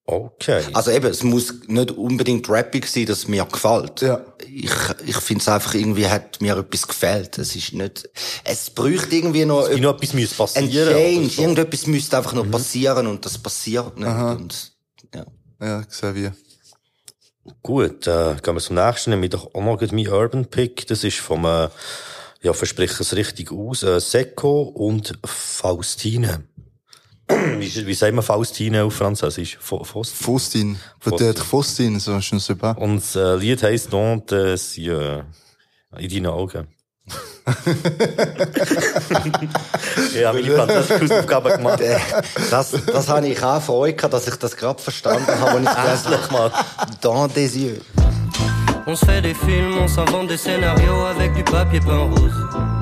S1: Okay.
S2: Also eben, es muss nicht unbedingt rappig sein, dass es mir gefällt.
S3: Ja.
S2: Ich, ich finde es einfach irgendwie hat mir etwas gefällt. Es ist nicht, es bräuchte irgendwie noch,
S1: Wie noch etwas müsste
S2: ein
S1: passieren.
S2: Change.
S1: oder so.
S2: Irgendetwas müsste einfach noch passieren und das passiert nicht. Und, ja.
S3: Ja, gesehen wie.
S1: Gut, äh, gehen wir zum nächsten. Nehme ich doch auch noch meinen Urban Pick. Das ist vom, äh, ja, verspreche es richtig aus, äh, Secco und Faustine. wie, wie sagt man Faustine auf Französisch? Fa- Faustine.
S3: Faustin.
S1: Faustin.
S3: Peut-être Faustin, so ist es super.
S1: Und das äh, Lied heisst Don des Yeux. In deinen Augen. ich habe meine französische Hausaufgaben gemacht.
S2: Das, das habe ich auch Freude gehabt, dass ich das gerade verstanden habe, als ich gelesen
S1: Endlich mal.
S2: habe. Dans des yeux.
S10: On se fait des films, on s'invente des scénarios avec du papier peint rose.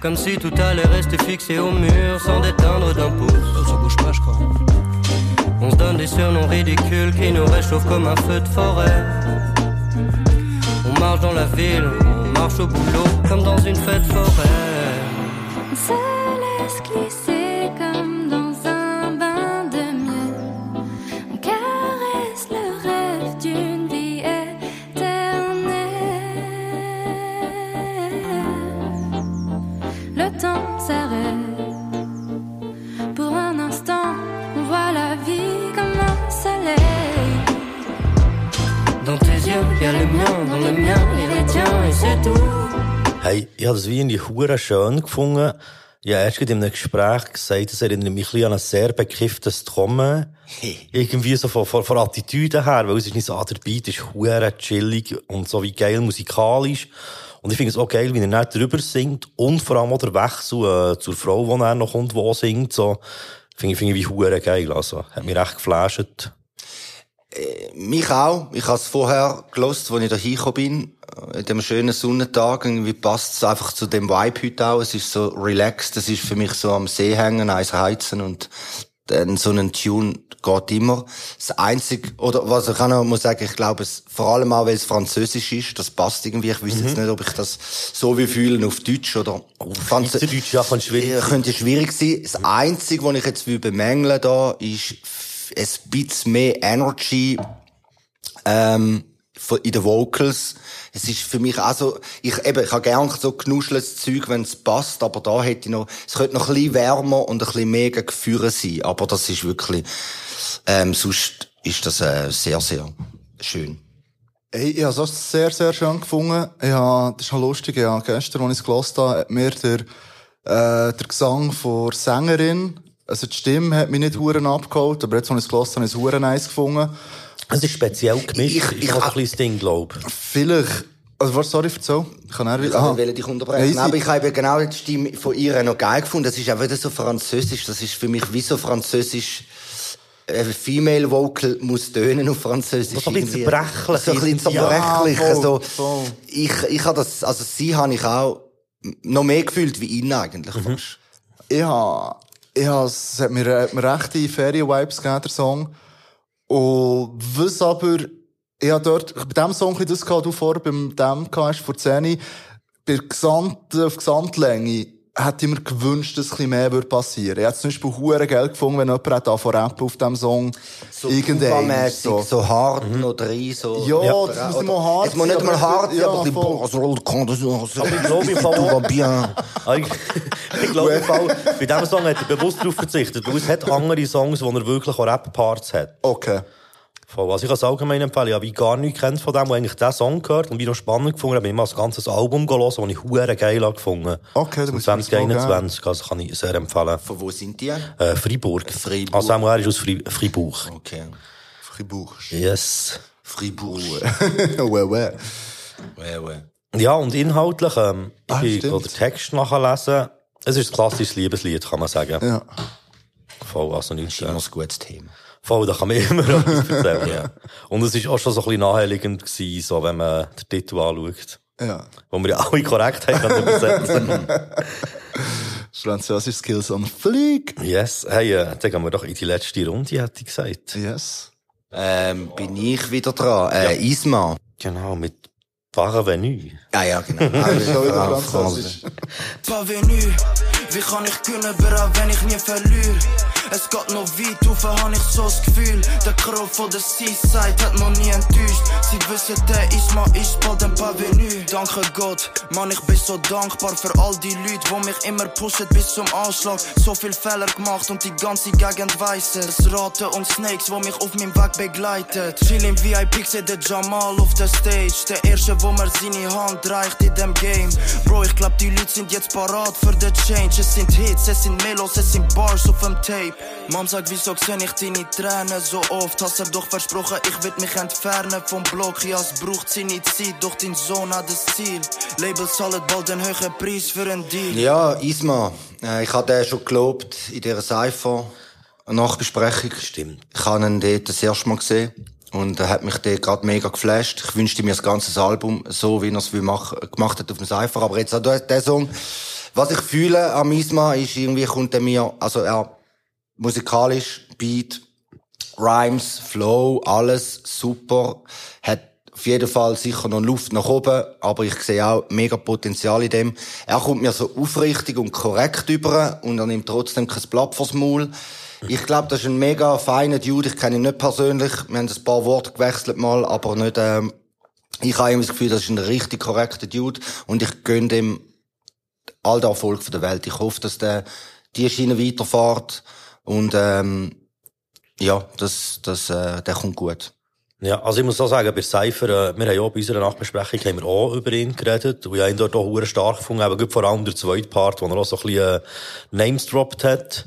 S10: Comme si tout allait rester fixé au mur sans déteindre d'un pouce. Ça bouge pas, je crois. On se donne des surnoms ridicules qui nous réchauffent comme un feu de forêt. On marche dans la ville, on marche au boulot comme dans une fête forêt.
S9: On se laisse glisser
S10: a le mien, dans le mien, les tiens, et c'est tout.
S1: Hey, ich habe das wie in die Hure schön gefunden. Ich habe erst gerade in einem Gespräch gesagt, das erinnert mich ein bisschen an ein sehr bekifftes Trommel. Irgendwie so von, von, von Attitüde her, weil es ist nicht so, ah, der Beat ist hure chillig und so wie geil musikalisch. Und ich finde es auch geil, wie er nicht drüber singt und vor allem auch der Wechsel äh, zur Frau, die er noch kommt, die singt, so, finde ich, finde ich wie hure geil, also, hat mich recht geflasht.
S2: Mich auch. Ich habe es vorher gelost, als ich da hingekommen bin. In dem schönen Sonnentag. Irgendwie passt es einfach zu dem Vibe heute auch. Es ist so relaxed. Es ist für mich so am See hängen, eins heizen und dann so ein Tune geht immer. Das Einzige, oder was ich auch noch muss sagen, ich glaube es, vor allem auch, weil es Französisch ist, das passt irgendwie. Ich wüsste jetzt nicht, ob ich das so wie fühlen auf Deutsch oder Franz
S1: Schweizerdeutsch, ja, kann schwierig
S2: Ja, könnte schwierig sein. Das Einzige, was ich jetzt bemängeln da, ist ein bisschen mehr Energy, ähm, in den Vocals. Es ist für mich auch so, ich, eben, ich habe gern so knuscheltes Zeug, wenn es passt, aber da hätte ich noch, es könnte noch ein bisschen wärmer und ein bisschen mehr Gefühle sein, aber das ist wirklich, ähm, sonst ist das, äh, sehr, sehr schön.
S3: Hey, ich habe es sehr, sehr schön gefunden. Ich habe, das ist noch lustig, ja, gestern, als ich es gehört habe, hat mir der, äh, der Gesang von der Sängerin, also die Stimme hat mich nicht huren abgeholt, aber jetzt, als ich es gehört habe, habe ich es huren nice gefunden.
S1: Es ist speziell gemischt,
S2: Ich- ich-
S1: noch so ein kleines Ding, glaub ich.
S3: Vielleicht, also, was, sorry, erzähl. Ich kann
S2: Ich
S3: Aha.
S2: wollte dich unterbrechen. Nein, aber ich habe genau die Stimme von ihr noch geil gefunden. Das ist auch wieder so französisch. Das ist für mich wie so französisch. Ein Female Vocal muss tönen auf Französisch.
S1: So ein bisschen zerbrechlich
S2: So ein bisschen zerbrechlich.
S3: Ja, voll,
S2: also,
S3: voll.
S2: ich, ich habe das, also sie habe ich auch noch mehr gefühlt wie ihn eigentlich
S1: Mhm.
S2: fast.
S3: Ich habe, habe, es hat mir, hat mir rechte Ferien-Vibes gegeben, der Song. Und was aber, habe dort, bei dem Song das du vorher beim dem hast, vor 10, bei der auf Gesamtlänge, hätte ich mir gewünscht, dass ein bisschen mehr würde passieren. Ich hätte zum Beispiel hure Geld gefunden, wenn jemand hat angefangen zu rappen auf dem Song.
S2: So so. so hart noch rein, so.
S3: Ja,
S1: Ja.
S3: das muss nicht mal hart
S2: Es muss nicht mal hart sein,
S3: ja,
S2: aber ein bisschen,
S1: Aber ich glaube, Fall-. Ah, Ich, ich glaube, Fall, bei diesem Song hat er bewusst darauf verzichtet, weil es hat andere Songs, wo er wirklich auch Rap-Parts hat.
S3: Okay.
S1: Voll. Also ich kann es allgemein empfehlen. Ich habe wie gar nichts kennt von dem, wo eigentlich diesen Song gehört und wie noch spannend gefunden habe, bin ich mal das ganze Album gelesen, das ich hure geil habe gefunden.
S3: Okay, muss ich das mal
S1: 2021, also kann ich sehr empfehlen.
S2: Von wo sind die?
S1: Äh, Freiburg.
S2: Freiburg.
S1: Also er ist aus Fri Freiburg.
S2: Okay.
S3: Fribourg.
S1: Yes.
S2: Fribourg.
S3: ouais, ouais.
S2: Ouais, ouais.
S1: Ja, und inhaltlich, ähm, ich
S3: Ah,
S1: auch den Text nachlesen. Es ist ein klassisches Liebeslied, kann man sagen.
S3: Ja.
S1: Voll, also nichts.
S2: Immer
S1: Äh,
S2: ein gutes Thema.
S1: Voll, da kann man immer etwas erzählen. ja. Und es ist auch schon so ein bisschen naheliegend gewesen, so, wenn man den Titel anschaut.
S3: Ja.
S1: Wo wir ja alle korrekt haben übersetzen.
S3: Französisch Skills on Fleek.
S1: yes. Hey, äh, dann gehen wir doch in die letzte Runde, hätte ich gesagt.
S3: Yes.
S2: Ähm, bin ich wieder dran. Äh, Isma.
S1: Genau, mit Parvenu.
S2: Ah, ja, genau. Ah,
S3: Schon wieder
S2: Frau-
S3: Französisch.
S4: Pas venu, wie kann ich bera, wenn ich nie verliere? Es geht noch weit rauf, hab ich so das Gefühl. Der Kroll von der Seaside hat noch nie enttäuscht. Sie wissen, der Isma ist bald ein Pas venu. Danke Gott, Mann, ich bin so dankbar für all die Leute, die mich immer pushen bis zum Anschlag. So viel Fehler gemacht und die ganze Gegend weiss es. Raten und Snakes, die mich auf meinem Weg begleitet. Chill im VIP, seh der Jamal auf der Stage. Der erste, wo mir seine Hand reicht in dem Game. Bro, ich glaub, die Leute sind jetzt parat für den Change. Es sind Hits, es sind Melos, es sind Bars auf dem Tape. Mom sagt, wieso seh ich deine Tränen so oft? Hast du doch versprochen, ich will mich entfernen vom Block. Ja, es braucht seine Zeit, doch dein Sohn hat das Ziel. Label zahlt bald einen höheren Preis für einen Deal.
S2: Ja, Isma. Äh, ich hatte den schon gelobt in dieser Cypher. Nachbesprechung.
S1: Stimmt.
S2: Ich habe ihn dort das erste Mal gesehen. Und er hat mich dort gerade mega geflasht. Ich wünschte mir das ganze Album so, wie er es gemacht hat auf dem Cypher. Aber jetzt auch der, der Song. Was ich fühle am Isma ist irgendwie kommt er mir, also er, musikalisch, Beat, Rhymes, Flow, alles super. Hat auf jeden Fall sicher noch Luft nach oben, aber ich sehe auch mega Potenzial in dem. Er kommt mir so aufrichtig und korrekt über und er nimmt trotzdem kein Blatt vors Maul. Ich glaube, das ist ein mega feiner Dude. Ich kenne ihn nicht persönlich. Wir haben ein paar Worte gewechselt mal, aber nicht, ähm, ich habe immer das Gefühl, das ist ein richtig korrekter Dude und ich gönne dem all den Erfolg der Welt. Ich hoffe, dass der die Schiene weiterfährt und ähm, ja, das, das, äh, der kommt gut.
S1: Ja, also ich muss auch sagen, bei Cypher, äh, wir haben ja auch bei unserer Nachbesprechung haben wir auch über ihn geredet. Und ich habe ihn dort auch sehr stark gefunden, eben vor allem der zweite Part, wo er auch so ein bisschen äh, Names dropped hat.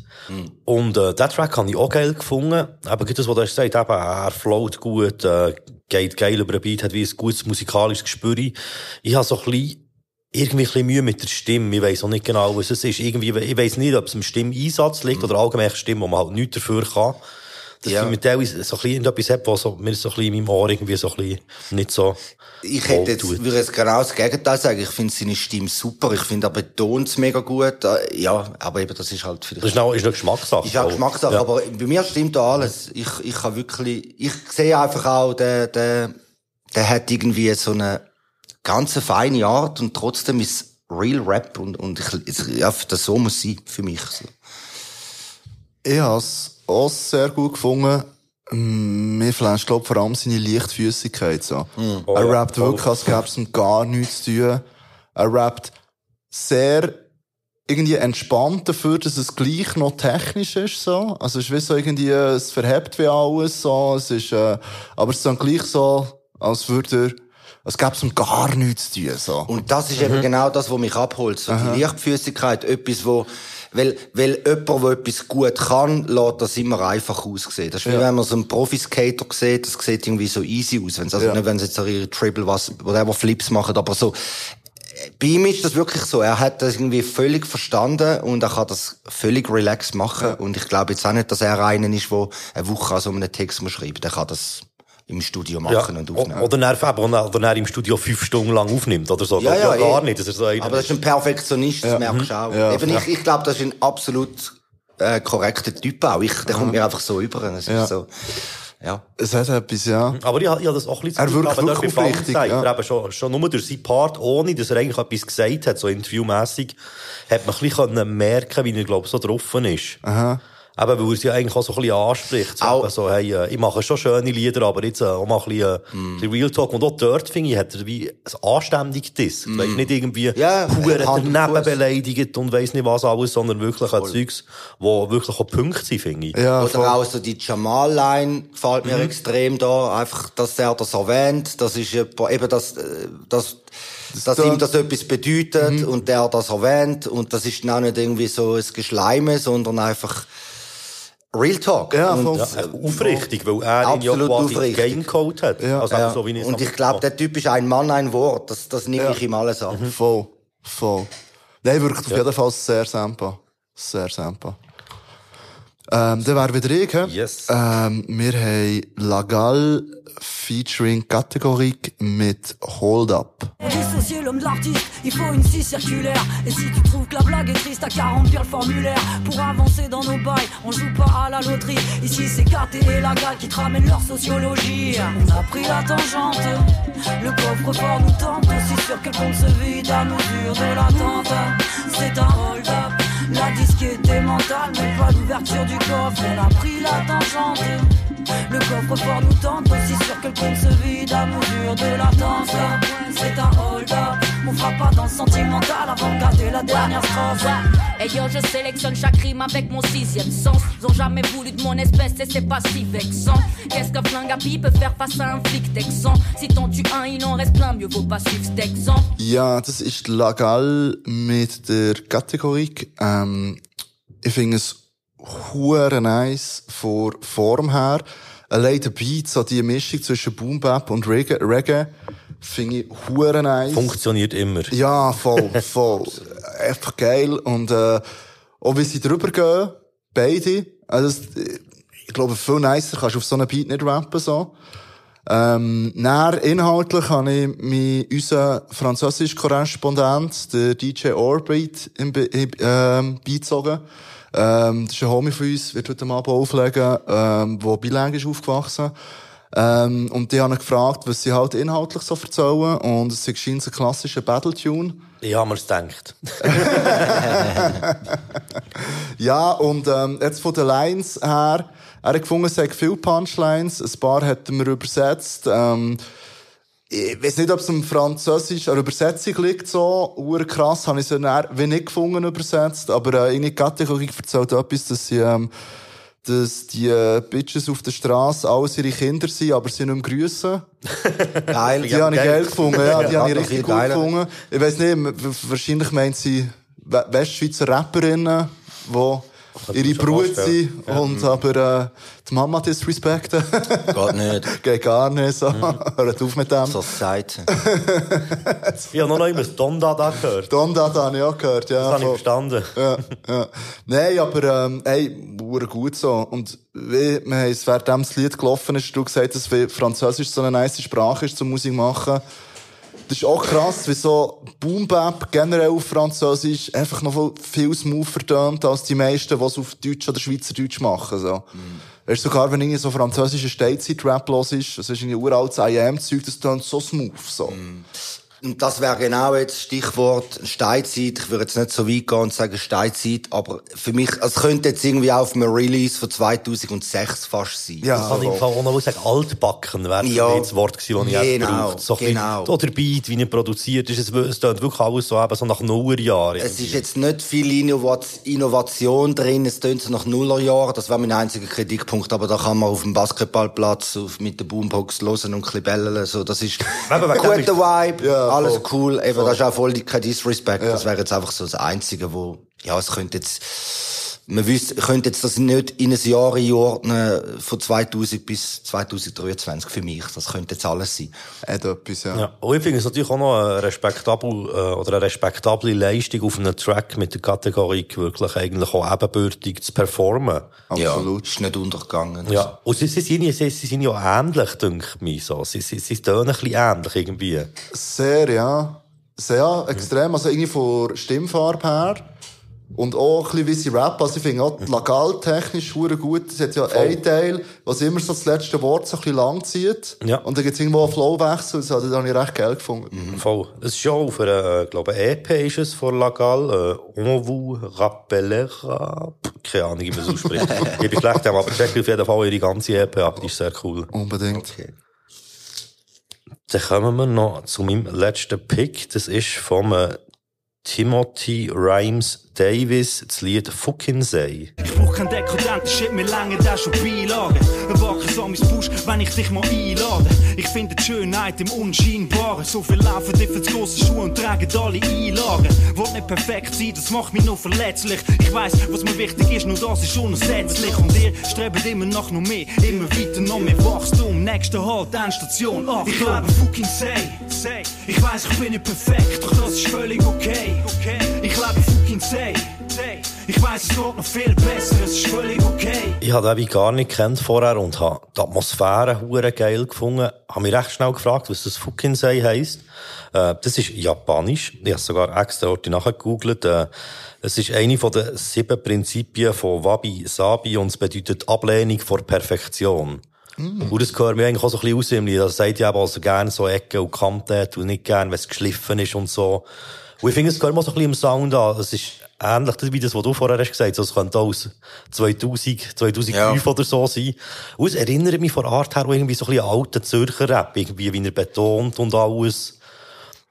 S1: Und äh, den Track habe ich auch geil gefunden. Gut das, was du hast gesagt, eben, er float gut, äh, geht geil über den Beat, hat wie ein gutes musikalisches Gespür. Ich habe so ein bisschen irgendwie ein bisschen Mühe mit der Stimme. Ich weiss auch nicht genau, was es ist. Irgendwie, ich weiss nicht, ob es am Stimmeinsatz liegt oder allgemein eine Stimme, wo man halt nichts dafür kann. Dass
S2: Ja.
S1: ich mit der so ein bisschen etwas habe, was so, mir so ein bisschen in meinem Ohr irgendwie so ein bisschen nicht so
S2: Ich hätte jetzt,
S1: wohltut.
S2: würde jetzt genau das Gegenteil sagen. Ich finde seine Stimme super. Ich finde, er betont es mega gut. Äh, Ja, aber eben, das ist halt vielleicht...
S1: Das ist noch, ist noch Geschmackssache.
S2: Ist auch Geschmackssache,
S1: Ja.
S2: aber bei mir stimmt da alles. Ich, ich kann wirklich, ich sehe einfach auch, der, der, der hat irgendwie so eine ganz feine Art und trotzdem ist Real Rap und, und ich, ja, das so muss sein für mich. So.
S3: Ich habe es auch sehr gut gefunden. Mm, Mir flasht, glaube vor allem seine Leichtfüßigkeit so.
S1: Oh
S3: er
S1: ja,
S3: rappt
S1: voll.
S3: wirklich, als gäbe es ihm gar nichts zu tun. Er rappt sehr irgendwie entspannt dafür, dass es gleich noch technisch ist, so. Also, es ist wie so irgendwie, es verhebt wie alles, so. Es ist, äh, aber es ist dann gleich so, als würde er, als gäbe es ihm gar nichts zu tun, so.
S2: Und das ist
S1: Mhm.
S2: eben genau das, was mich abholt. So die Leichtfüßigkeit, etwas, wo, weil, weil jemand, der etwas gut kann, lässt das immer einfach aussehen. Das ist wie
S3: Ja.
S2: wenn man so einen Profi-Skater sieht, das sieht irgendwie so easy aus. Wenn's, also
S3: Ja.
S2: nicht, wenn sie jetzt ihre Triple was, whatever Flips machen, aber so, bei ihm ist das wirklich so. Er hat das irgendwie völlig verstanden und er kann das völlig relaxed machen. Und ich glaube jetzt auch nicht, dass er einer ist, der eine Woche an so einem Text muss schreiben. Der kann das im Studio machen und aufnehmen.
S1: Oder er, eben, oder er im Studio fünf Stunden lang aufnimmt, oder so.
S2: Ja, ja,
S1: gar
S2: eh.
S1: nicht. Das ist so
S2: Aber das ist ein Perfektionist, das merkst du auch.
S3: Ja,
S2: Eben,
S3: ja.
S2: ich, ich glaube, das ist ein absolut äh, korrekter Typ auch. Ich, der kommt mir einfach so über. Es
S3: Ja.
S2: ist so, ja.
S3: Es hat etwas, ja.
S1: Aber ich, habe- ich habe das auch ein bisschen
S3: Er
S1: das
S3: wirkt
S1: gehabt,
S3: wirklich aufrichtig, ja.
S1: er eben schon, schon nur durch seinen Part, ohne dass er eigentlich etwas gesagt hat, so interviewmässig, hat man ein bisschen merken, wie er, glaube ich, so drauf ist.
S3: Aha.
S1: Eben, weil er sie eigentlich auch so ein bisschen anspricht. So,
S2: Auch-
S1: so, hey, äh, ich mache schon schöne Lieder, aber jetzt äh, auch mal ein bisschen, äh,
S2: Mm.
S1: ein bisschen Real Talk. Und auch dort, finde ich, hat er wie ein anständig das. Mm. Weißt, nicht irgendwie
S2: Hand und
S1: daneben beleidigt und weiss nicht was alles, sondern wirklich ein Zeugs, wo wirklich auch Punkte sind, finde ich.
S3: Ja, voll.
S2: Oder auch so die Jamal-Line gefällt mir extrem da. Einfach, dass er das erwähnt. Das ist eben das, äh, das, dass
S3: da-
S2: ihm das etwas bedeutet
S1: Mhm.
S2: und der das erwähnt. Und das ist dann auch nicht irgendwie so ein Geschleime, sondern einfach Real Talk.
S3: Ja,
S2: und.
S1: Ja, äh, aufrichtig, weil er ihn ja quasi
S2: aufrichtig.
S1: Gamecode hat.
S3: Ja.
S1: also
S2: ja.
S1: so wie ich
S2: und ich glaube, der Typ ist ein Mann, ein Wort. Das, das nehme
S3: Ja.
S2: ich ihm alles an.
S3: Voll. Voll. Nein, wirkt auf jeden Fall sehr sempa. Sehr sempa. Ähm, dann wäre wieder ich, hä?
S1: Yes.
S3: Ähm, wir haben Lagal featuring Kategorik mit Hold Up.
S11: L'homme de l'artiste, il faut une scie circulaire. Et si tu trouves que la blague est triste, t'as qu'à remplir le formulaire. Pour avancer dans nos bails, on joue pas à la loterie. Ici, c'est KT et la gale qui te ramènent leur sociologie. On a pris la tangente, le coffre-fort nous tente. Aussi sûr que le compte se vide à mesure de l'attente. C'est un hold-up. La disque était mentale, mais pas l'ouverture du coffre. On a pris la tangente. Le coffre-fort nous tente, aussi sûr que le compte se vide à mesure de l'attente. C'est un hold-up, fera pas dans le sentimental avant de garder la dernière strophe.
S12: Et yo, je sélectionne chaque rime avec mon sixième sens. Ils ont jamais voulu de mon espèce et c'est pas si vexant. Qu'est-ce que flingue à pie peut faire face à un flic texan? Si t'en tues un, il en reste plein, mieux vaut pas suivre cet exemple.
S3: Ja, das ist Lagal mit der Kategorik. Ähm, ich finde es nice von Form her. Allein der Beat, so die Mischung zwischen Boom Bap und Reggae, Reggae finde ich hure nice.
S1: Funktioniert immer.
S3: Ja, voll, voll. Einfach geil. Und, äh, auch wie sie drüber gehen, beide. Also, ich glaube, viel nicer kannst du auf so einem Beat nicht rappen, so. Ähm, näher inhaltlich habe ich mich unseren französischen Korrespondent, der DJ Orbit, im, Be- im, ähm, beizogen. Ähm, das ist ein Homie von uns, wird heute Abend auflegen, ähm, der bilang ist aufgewachsen. Ähm, und die haben gefragt, was sie halt inhaltlich so erzählen. Und es ist ein klassischer Battle-Tune.
S1: Ich habe mir's gedacht.
S3: Ja, und ähm, jetzt von den Lines her, er hat gefunden, es hat viele Punchlines, ein paar hat er mir übersetzt. Ähm, ich weiß nicht, ob es am Französisch an der Übersetzung liegt, so. Ur krass, habe ich es dann wie nicht gefunden übersetzt. Aber äh, in der Kategorie erzählt etwas, dass sie, ähm, dass die äh, Bitches auf der Straße alles ihre Kinder sind, aber sie nicht mehr grüssen.
S2: Geil.
S3: Die habe ich geil gefunden, ja, die habe ich richtig gut gefunden. Ich weiss nicht, wahrscheinlich meint sie We- Westschweizer Rapperinnen, die ihre Brut
S1: vorstellen.
S3: sind und aber äh, die Mama disrespekten.
S2: Geht nicht.
S3: Geht gar nicht so. Hört auf mit dem.
S2: So sagt
S1: Ich habe noch immer das Donda da gehört.
S3: Donda, da habe ich auch gehört, ja.
S1: Das habe ich verstanden.
S3: Ja, ja. Nein, aber, ähm, ey, wurde gut so. Und wie, wir haben es, während das Lied gelaufen ist, du gesagt, dass Französisch so eine nice Sprache ist zum Musik machen. Das ist auch krass, wie so Boom Bap generell auf Französisch einfach noch viel- smoother tönt als die meisten, die es auf Deutsch oder Schweizerdeutsch machen, so. Weißt du, sogar wenn irgendwie so französischer Stateside-Rap los ist, das ist irgendwie uraltes IAM-Zeug, das tönt so smooth, so.
S2: Und das wäre genau jetzt Stichwort Steinzeit. Ich würde jetzt nicht so weit gehen und sagen Steinzeit, aber für mich, es könnte jetzt irgendwie auf einem Release von 2006 fast sein.
S1: Ja, kann ich im Fall auch noch sagen, altbacken wäre
S2: Ja.
S1: das Wort gewesen, das ich jetzt
S2: Genau,
S1: gebraucht So ein
S2: genau.
S1: bisschen- Oder Beat, wie er produziert ist, es, es tönt wirklich alles so, eben so nach Nullerjahren.
S2: Es ist jetzt nicht viel Innovat Innovation drin, es tönt so nach Nullerjahren, das wäre mein einziger Kritikpunkt, aber da kann man auf dem Basketballplatz auf, mit der Boombox hören und ein bisschen bellen, so, das ist
S1: dem
S2: guter Vibe,
S3: Ja,
S2: alles cool, eben,
S3: Voll.
S2: das ist auch voll die- kein Disrespect, das wäre jetzt einfach so das Einzige, wo, ja, es könnte jetzt, man wüsste, könnte jetzt das nicht in ein Jahr einordnen, von 2000 bis 2023 für mich, das könnte jetzt alles sein.
S3: Hat etwas, ja.
S1: Ja. Und ich finde es natürlich auch noch eine, respektabel, äh, oder eine respektable Leistung auf einem Track mit der Kategorie wirklich eigentlich auch ebenbürtig zu performen.
S3: Absolut.
S2: Ja, ist nicht untergegangen.
S1: Ja. Und sie, sie, sind, ja- sie, sie sind ja ähnlich, denke ich mir so. Sie, sie, sie tönen ein bisschen ähnlich irgendwie.
S3: Sehr, ja. Sehr extrem. Also irgendwie von Stimmfarbe her. Und auch ein bisschen wie sie rappen. Also ich finde auch die Lagal technisch gut. Es hat ja ein Teil, was immer so das letzte Wort so ein bisschen lang zieht.
S1: Ja.
S3: Und dann gibt es irgendwo einen Flowwechsel. Das habe ich recht geil gefunden.
S1: Voll. Es ist ja auf einer, äh, glaube EP ist es von Lagal, äh, On vous rappellera, keine Ahnung, wie man es ausspricht. ich bin schlecht, aber check auf jeden Fall ihre ganze EP ab, die ist sehr cool.
S3: Unbedingt.
S1: Dann kommen wir noch zu meinem letzten Pick. Das ist vom äh, Timothy Rhymes Davis, das Lied Fucking Say.
S6: Ich brauch kein dekadenten Shit, mir lange da schon Beilagen. Erwache so mein Busch, wenn ich dich mal einlade. Ich finde die Schönheit im Unscheinbaren. So viel laufen die für die grossen Schuhe und tragen alle Einlagen. Wollt nicht perfekt sein, das macht mich nur verletzlich. Ich weiss, was mir wichtig ist, nur das ist unersetzlich. Und ihr strebt immer nach noch mehr, immer weiter noch mehr Wachstum. Nächste Halt, Endstation, Achtung. Ich lebe fucking say, say. Ich weiss, ich bin nicht perfekt, doch das ist völlig okay. okay. Fucking say. Ich weiss, es geht noch viel besser, es ist völlig okay.
S1: Ich habe den wie gar nicht kennt vorher und habe die Atmosphäre hure geil gefunden. Habe mich recht schnell gefragt, was das Fucking Say heisst. Äh, das ist japanisch. Ich habe sogar extra heute nachgegoogelt. Äh, es ist eine von den sieben Prinzipien von Wabi Sabi und es bedeutet Ablehnung vor Perfektion. Und das gehört mir eigentlich auch so ein bisschen aus. Das sagt ja eben also gerne so Ecken und Kanten hat und nicht gerne, wenn es geschliffen ist und so. Und ich finde, es gehört auch so ein bisschen im Sound an. Es ist ähnlich wie das, was du vorher hast gesagt hast. Es könnte aus 2000, 2005
S2: Ja.
S1: oder so sein. Und es erinnert mich von Art her irgendwie so ein bisschen an alten Zürcher Rap. Irgendwie, wie er betont und alles.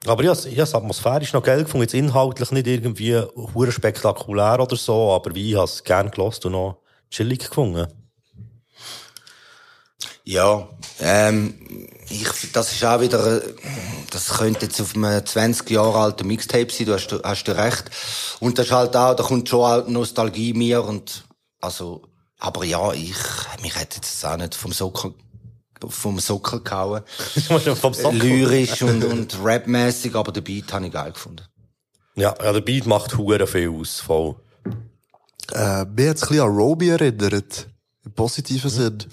S1: Aber ja, ich habe es atmosphärisch noch geil gefunden. Jetzt inhaltlich nicht irgendwie hure spektakulär oder so, aber wie ich habe es gerne gelost und noch chillig gefunden.
S2: Ja, ähm, ich, das ist auch wieder, äh, das könnte jetzt auf einem 20 Jahre alten Mixtape sein, du hast, du hast du recht. Und das ist halt auch, da kommt schon auch Nostalgie in mir und, also, aber ja, ich, mich hätte jetzt auch nicht vom Sockel, vom Sockel gehauen.
S1: Vom Sockel.
S2: Lyrisch und, und rapmäßig, aber den Beat habe ich geil gefunden.
S1: Ja, ja, der Beat macht hure viel aus, voll.
S3: Äh, mir hat es ein bisschen an Roby erinnert. Im positiven Sinn.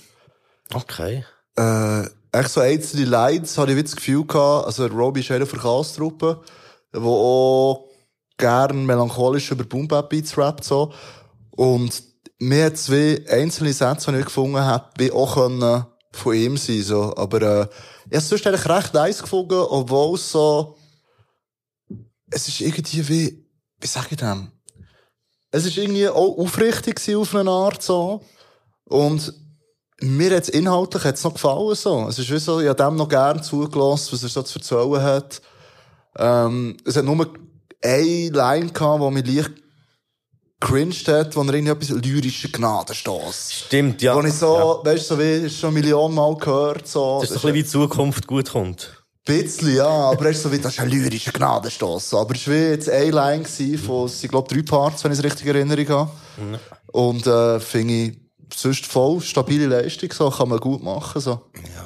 S1: Okay.
S3: Äh, echt so einzelne Lines habe ich wie das Gefühl gehabt, also Roby ist einer von Chaos-Truppe, der auch gern melancholisch über boom bap beats rappt, so. Und mir hat zwei einzelne Sätze, die ich gefunden habe, wie auch können von ihm sein, so. Aber, äh, ich habe sonst eigentlich recht nice gefunden, obwohl es so, es ist irgendwie wie, wie sag ich dem? Es ist irgendwie auch aufrichtig auf eine Art, so. Und, mir hat's inhaltlich hat's noch gefallen, so. Es ist wie so, ich habe dem noch gern zugelassen, was er so zu erzählen hat. Ähm, es hat nur eine Line gehabt, die mich leicht cringed hat, wo er irgendwie etwas lyrischer Gnadenstoss.
S1: Stimmt, ja.
S3: Wo ich so, weißt du, so wie, ist schon eine Million Mal gehört, so.
S1: Das ist so ein bisschen wie die Zukunft gut kommt.
S3: Bisschen, ja, aber er ist so wie, das ist ein lyrischer Gnadenstoss. Aber es war jetzt eine Line von, es sind, glaub drei Parts, wenn ich es richtig in Erinnerung habe. Und, äh, finde ich, sonst voll stabile Leistung, so, kann man gut machen, so.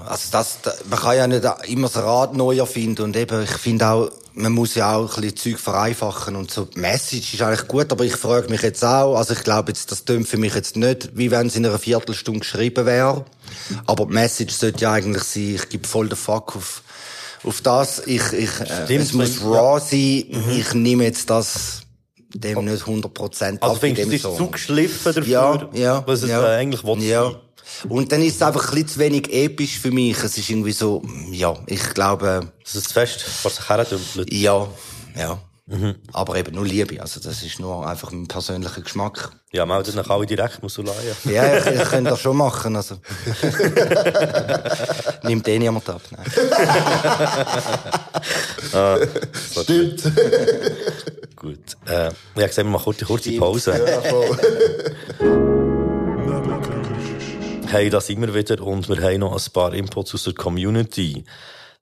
S2: Also das, da- man kann ja nicht immer das Rad neu erfinden und eben, ich finde auch, man muss ja auch ein bisschen Zeug vereinfachen und so. Die Message ist eigentlich gut, aber ich frage mich jetzt auch, also ich glaube jetzt, das tönt für mich jetzt nicht, wie wenn es in einer Viertelstunde geschrieben wäre. Aber die Message sollte ja eigentlich sein, ich gebe voll den Fuck auf, auf das. Ich, ich, äh,
S1: Stimmt,
S2: es muss raw sein. Ich nehme jetzt das dem nicht 100%
S1: Also
S2: ab in
S1: findest du, es ist
S2: Song.
S1: zu geschliffen dafür,
S2: Ja, ja.
S1: was es
S2: ja.
S1: eigentlich will
S2: Ja. Und dann ist es einfach ein bisschen zu wenig episch für mich. Es ist irgendwie so, ja, ich glaube,
S1: es zu fest vor sich her dümpelt.
S2: ja, ja.
S1: Mhm.
S2: Aber eben nur Liebe. Also das ist nur einfach mein persönlicher Geschmack.
S1: Ja, meldet nach alle direkt, muss du leihen.
S2: Ja, ich, ich könnte das schon machen. Also. Nimmt eh niemand ab. Nein.
S1: Ah,
S3: Stimmt.
S1: Gut. Äh, ja, gesagt, wir machen kurz, kurze Pause. Hey, da sind wir wieder und wir haben noch ein paar Inputs aus der Community.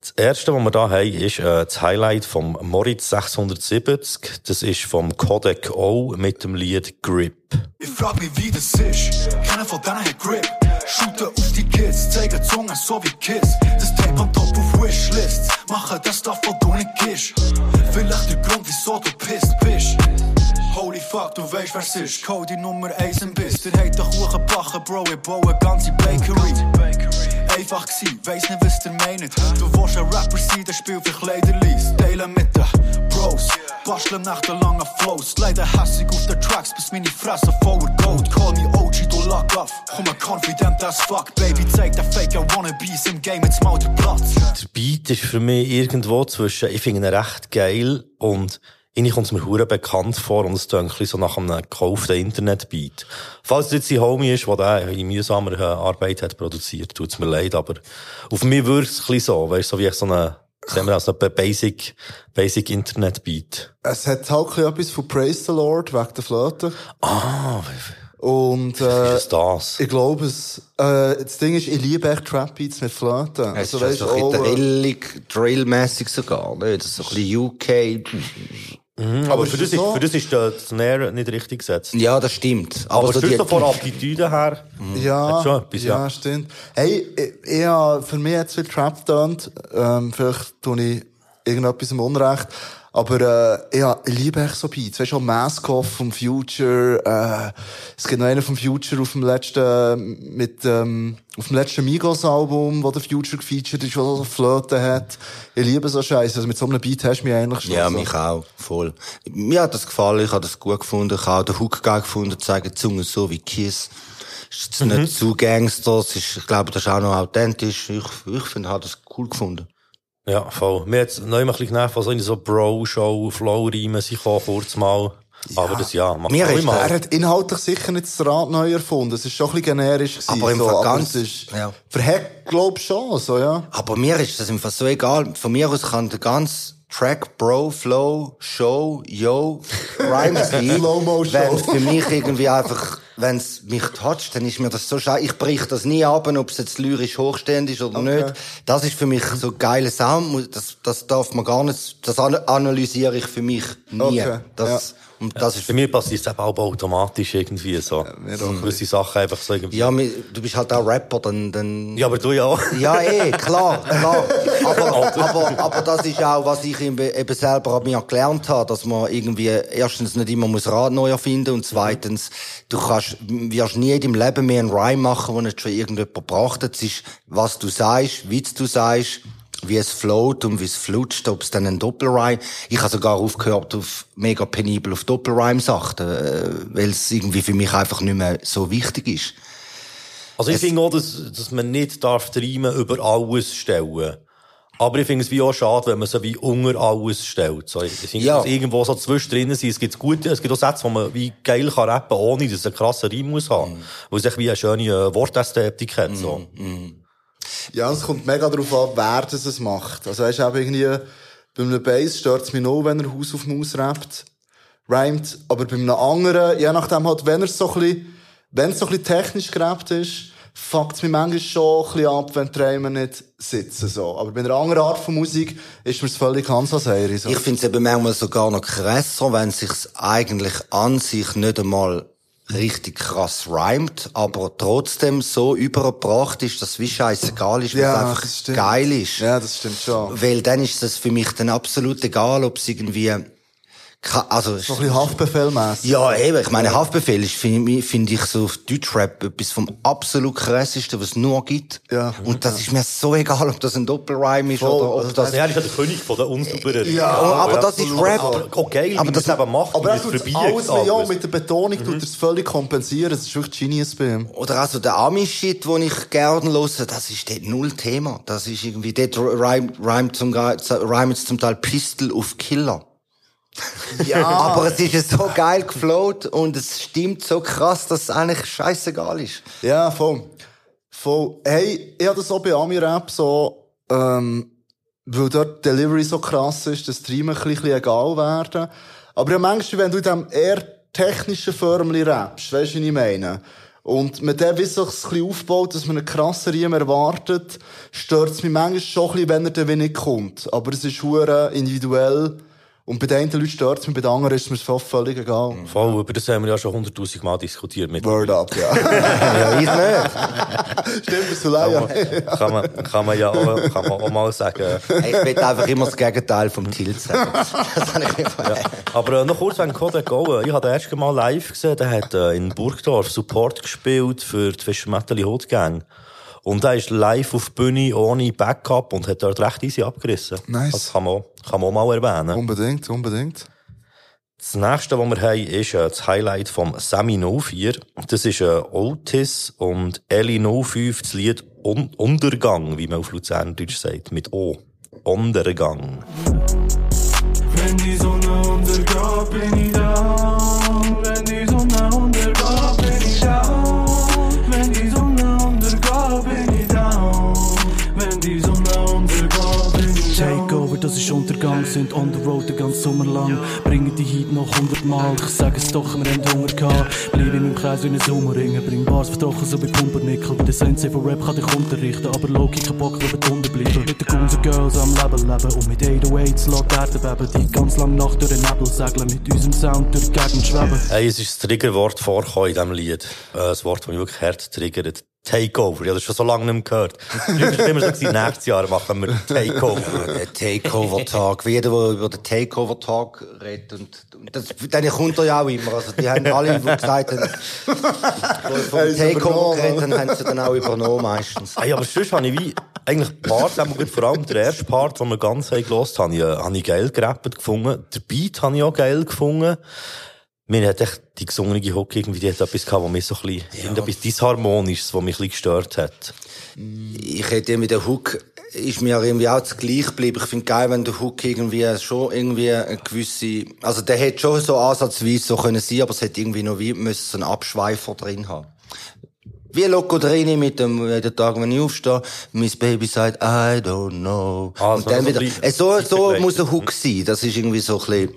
S1: Das erste, was wir da haben, ist äh, das Highlight vom Moritz 670. Das ist vom Codec O mit dem Lied Grip.
S13: Ich frag mich, wie das ist. Keiner von denen hat Grip. Shooten auf die Kids, zeigen Zungen so wie Kiss. Das Tape on top auf Wishlists. Machen das Stuff, wo du nicht gehst. Vielleicht der Grund, wieso du pisst bist. Holy fuck, du weißt, wer's ist. Cody Nummer 1 im Biss. Der hat doch hochgebacken, Bro, ich baue ganze Bakery. Einfach gsi, weiss nicht, was ihr meint. Du willst ein Rapper sein, der spielt für Kleiderlies. Teilen mit den Bros. Basteln nach den langen Flows. Leider hässig auf den Tracks, bis meine Fresse voller Gold. Call me OG, du lock off. Komm confident as fuck, Baby. Zeig der Fake, I wannabes im Game, jetzt mal den Platz.
S1: Der Beat ist für mich irgendwo zwischen, ich finde ihn recht geil und irgendwie kommt es mir hure bekannt vor und es klingt ein so nach einem gekauften Internetbeat. Falls es jetzt ein Homie ist, der den in mühsamer äh, Arbeit hat produziert, tut's mir leid, aber auf mich wirkt es ein bisschen so, weißt du, so wie ich so eine, sehen wir als eine Basic, Basic Internetbeat.
S3: Es hat halt ein etwas von Praise the Lord wegen der Flöte.
S1: Ah,
S3: Und, äh,
S1: ist das?
S3: ich glaube es, äh, das Ding ist, ich liebe echt Trap Beats mit Flöte.
S2: Es
S3: Also,
S2: ist
S3: weißt
S2: so ein bisschen
S3: äh,
S2: drillig, drillmässig sogar. Ne? Das ist so ein bisschen UK.
S1: Mhm, aber für das, ist, für das ist der Snare nicht richtig gesetzt.
S2: Ja, das stimmt.
S1: Aber,
S2: so
S1: sonst
S2: die-
S1: so von Attitüde her,
S3: Ja,
S1: hat schon etwas, ja.
S3: ja, stimmt. Hey, ich, ich, hab- für mich hat's viel Trap getönt. Ähm, vielleicht tue ich irgendetwas im Unrecht. Aber äh, ja, ich liebe echt so Beats. Weißt du, auch Maskoff vom Future. Äh, es gibt noch einen vom Future auf dem letzten, mit, ähm, auf dem letzten Migos-Album, wo der Future gefeatured ist, wo so Flöte hat. Ich liebe so Scheiße. Also mit so einem Beat hast du mich eigentlich schon.
S2: Ja,
S3: so.
S2: mich auch. Voll. Mir hat das gefallen, ich habe das gut gefunden. Ich habe auch den Hook geil gefunden, zeigen die Zunge so wie Kiss. Ist jetzt
S1: Mhm.
S2: nicht zu Gangster, es ist, ich glaube, das ist auch noch authentisch. Ich, ich finde, ich habe das cool gefunden.
S1: Ja, voll. Mir hat's neu mal ein bisschen genervt, was so Bro-Show, Flow-Reimen sind gekommen, kurz mal. Aber das, ja, macht
S3: Mir ist,
S1: immer.
S3: er hat inhaltlich sicher nicht das Rad neu erfunden. Es ist schon ein bisschen generisch gewesen.
S2: Aber im
S3: so,
S2: Fall ganz-
S3: ist,
S2: ja.
S3: Für Heck glaub ich schon, so, ja.
S2: Aber mir ist das einfach so egal. Von mir aus kann der ganze Track, Bro, Flow, Show, Yo, Rhyme sein.
S3: Slow-Mo-Show.
S2: Für mich irgendwie einfach, wenn es mich toucht, dann ist mir das so scheiße. Ich brich das nie ab, ob es jetzt lyrisch hochstehend ist oder
S3: Okay.
S2: nicht. Das ist für mich so geiler Sound. Das, das darf man gar nicht, das an- analysiere ich für mich nie.
S3: Okay,
S2: Das, Und das ist
S1: Bei mir passiert es eben auch automatisch irgendwie so. so gewisse Sachen einfach so irgendwie.
S2: Ja, du bist halt auch Rapper, dann, dann...
S1: Ja, aber du ja auch.
S2: Ja, eh, klar, klar. Aber, aber, aber das ist auch, was ich eben eben selber an mir gelernt habe, dass man irgendwie erstens nicht immer muss Rad neu erfinden und zweitens, du kannst, wirst nie in deinem Leben mehr einen Rhyme machen, den nicht schon irgendjemand gebracht hat. Es ist, was du sagst, wie du sagst, wie es float und wie es flutscht, ob es dann ein Doppelrhyme. Ich habe sogar aufgehört auf mega penibel auf Doppelrhyme-Sachen, äh, weil es irgendwie für mich einfach nicht mehr so wichtig ist.
S1: Also ich
S2: Es-
S1: finde auch, dass, dass man nicht darf die Reime über alles stellen. Aber ich finde es wie auch schade, wenn man so wie unter alles stellt. So, ich finde,
S2: Ja.
S1: irgendwo so zwischendrin sind. Es gibt gute, es gibt auch Sätze, wo man wie geil kann rappen, ohne dass es einen krassen Reim muss haben. Weil es echt wie eine schöne äh, Wortästhetik hat, so.
S3: Ja, es kommt mega darauf an, wer das es macht. Also, weißt du, irgendwie, bei einem Bass stört es mich noch, wenn er Haus auf Maus rappt, rhymt. Aber bei einem anderen, je nachdem halt, wenn er so ein bisschen, wenn es so ein bisschen technisch gerappt ist, fuckt es mich manchmal schon ein bisschen ab, wenn die Reimer nicht sitzen, so. Aber bei einer anderen Art von Musik ist mir es völlig als Serie, so.
S2: Ich finde es eben manchmal sogar noch krasser, wenn es sich eigentlich an sich nicht einmal richtig krass rhymt, aber trotzdem so übergebracht ist, dass wie scheißegal ist, weil
S3: Ja,
S2: es einfach geil ist.
S3: Ja, das stimmt schon.
S2: Weil dann ist das für mich dann absolut egal, ob es irgendwie, also,
S3: So ein bisschen Haftbefehlmässig.
S2: ja, eben. Ich meine, Haftbefehl ist, finde ich, find ich so auf Deutschrap etwas vom absolut krassesten, was es nur gibt.
S3: Ja.
S2: Und das ist mir so egal, ob das ein Doppelrhyme ist
S3: Voll.
S2: oder ob
S3: Also
S2: das...
S1: Er ist ja der König von den unsauberen.
S3: Ja,
S2: aber das ist. Rap.
S1: Aber, geil,
S2: Aber das-
S1: eben macht.
S3: Aber er tut
S1: es
S3: alles, ja, mit der Betonung tut er es völlig kompensieren. Das ist wirklich Genius bei ihm.
S2: Oder also der Ami-Shit, den ich gerne höre, das ist dort null Thema. Das ist irgendwie, dort rhymt, rhymt zum, rhymt zum Teil Pistol auf Killer.
S3: Ja.
S2: Aber es ist so geil geflowt und es stimmt so krass, dass es eigentlich scheißegal ist.
S3: Ja, voll. Voll. Hey, ich habe das auch bei Ami-Rap so, ähm, weil dort die Delivery so krass ist, dass die Riemen ein bisschen egal werden. Aber ja, manchmal, wenn du in diesem eher technischen Förmchen rappst, weißt du, wie ich meine? Und mit dem, wie sich ein bisschen aufbaut, dass man einen krassen Riemen erwartet, stört es mich manchmal schon ein bisschen, wenn er dann wenig kommt. Aber es ist hure individuell. Und bei den einen Leuten stört es mich, bei den anderen ist es mir fast völlig egal.
S1: Voll, über das haben wir ja schon hunderttausend Mal diskutiert. Mit
S3: Word up, ja.
S2: Ja, ich nicht.
S3: Stimmt, das so
S1: kann,
S3: ja.
S1: man, kann, man, kann man ja auch, kann man auch mal sagen.
S2: Ich will einfach immer das Gegenteil vom Tilt sagen. Das habe ich immer.
S1: Aber äh, noch kurz wegen Code Go. Ich habe das erste Mal live gesehen. Der hat äh, in Burgdorf Support gespielt für die Fischermetteli Hot Gang. Und er ist live auf die Bühne ohne Backup und hat dort recht easy abgerissen.
S3: Nice.
S1: Das kann man, kann man auch mal erwähnen.
S3: Unbedingt, unbedingt.
S1: Das nächste, was wir haben, ist äh, das Highlight vom Sammy 04. Das ist äh, Otis und Ellie 05, das Lied Un Untergang, wie man auf Luzerndeutsch sagt, mit O. Untergang.
S13: Wenn die Sonne untergeht, bin ich da.
S5: Sind on the road den ganzen Sommer lang. Bringen die Heat noch hundertmal, ich sag es doch, wir haben Hunger gehabt. Bleib in meinem Kreis wie ein Sommerring, bring Bars vertrochen so wie Pumpernickel. Der Sensei von Rap kann dich unterrichten, aber Loki kein Bock, will unterbleiben. Mit den Guns Girls am Level leben und mit 808s lässt die Erde beben. Die ganz lang Nacht durch den Nebel segeln, mit unserem Sound durch die Gegend schweben.
S1: Hey, es ist das Triggerwort vorgekommen in diesem Lied. Äh, das Wort, das mich wirklich hart triggert. Takeover. Ich habe das schon so lange nicht mehr gehört. Früher war immer so, gewesen, nächstes Jahr machen wir Takeover.
S2: Der Takeover-Tag. Wie jeder, der über den Takeover-Tag redet. Und, und das, dann kommt er ja auch immer. Also, die haben alle, die gesagt haben, die vom Takeover geredet haben, haben sie dann auch übernommen meistens.
S1: Hey, aber sonst habe ich wie, eigentlich Part, vor allem der erste Part, den wir ganz haben gehört haben, habe ich geil gerappt gefunden. Der Beat habe ich auch geil gefunden. Mir hat echt die gesungene Hook irgendwie, die hat etwas gehabt, was mich so ein bisschen, irgendetwas Disharmonisches, was mich ein bisschen gestört hat.
S2: Ich hätte mit der Hook, ist mir irgendwie auch das gleich geblieben. Ich finde geil, wenn der Hook irgendwie schon irgendwie eine gewisse, also der hätte schon so ansatzweise so können sein, aber es hätte irgendwie noch wie, müssen so einen Abschweifer drin haben. Wie Loco drin mit dem, jeden Tag, wenn ich aufstehe, Miss Baby sagt, I don't know.
S1: Ah,
S2: und
S1: so-
S2: dann wieder, äh, so, so muss ein Hook sein. Das ist irgendwie so ein bisschen,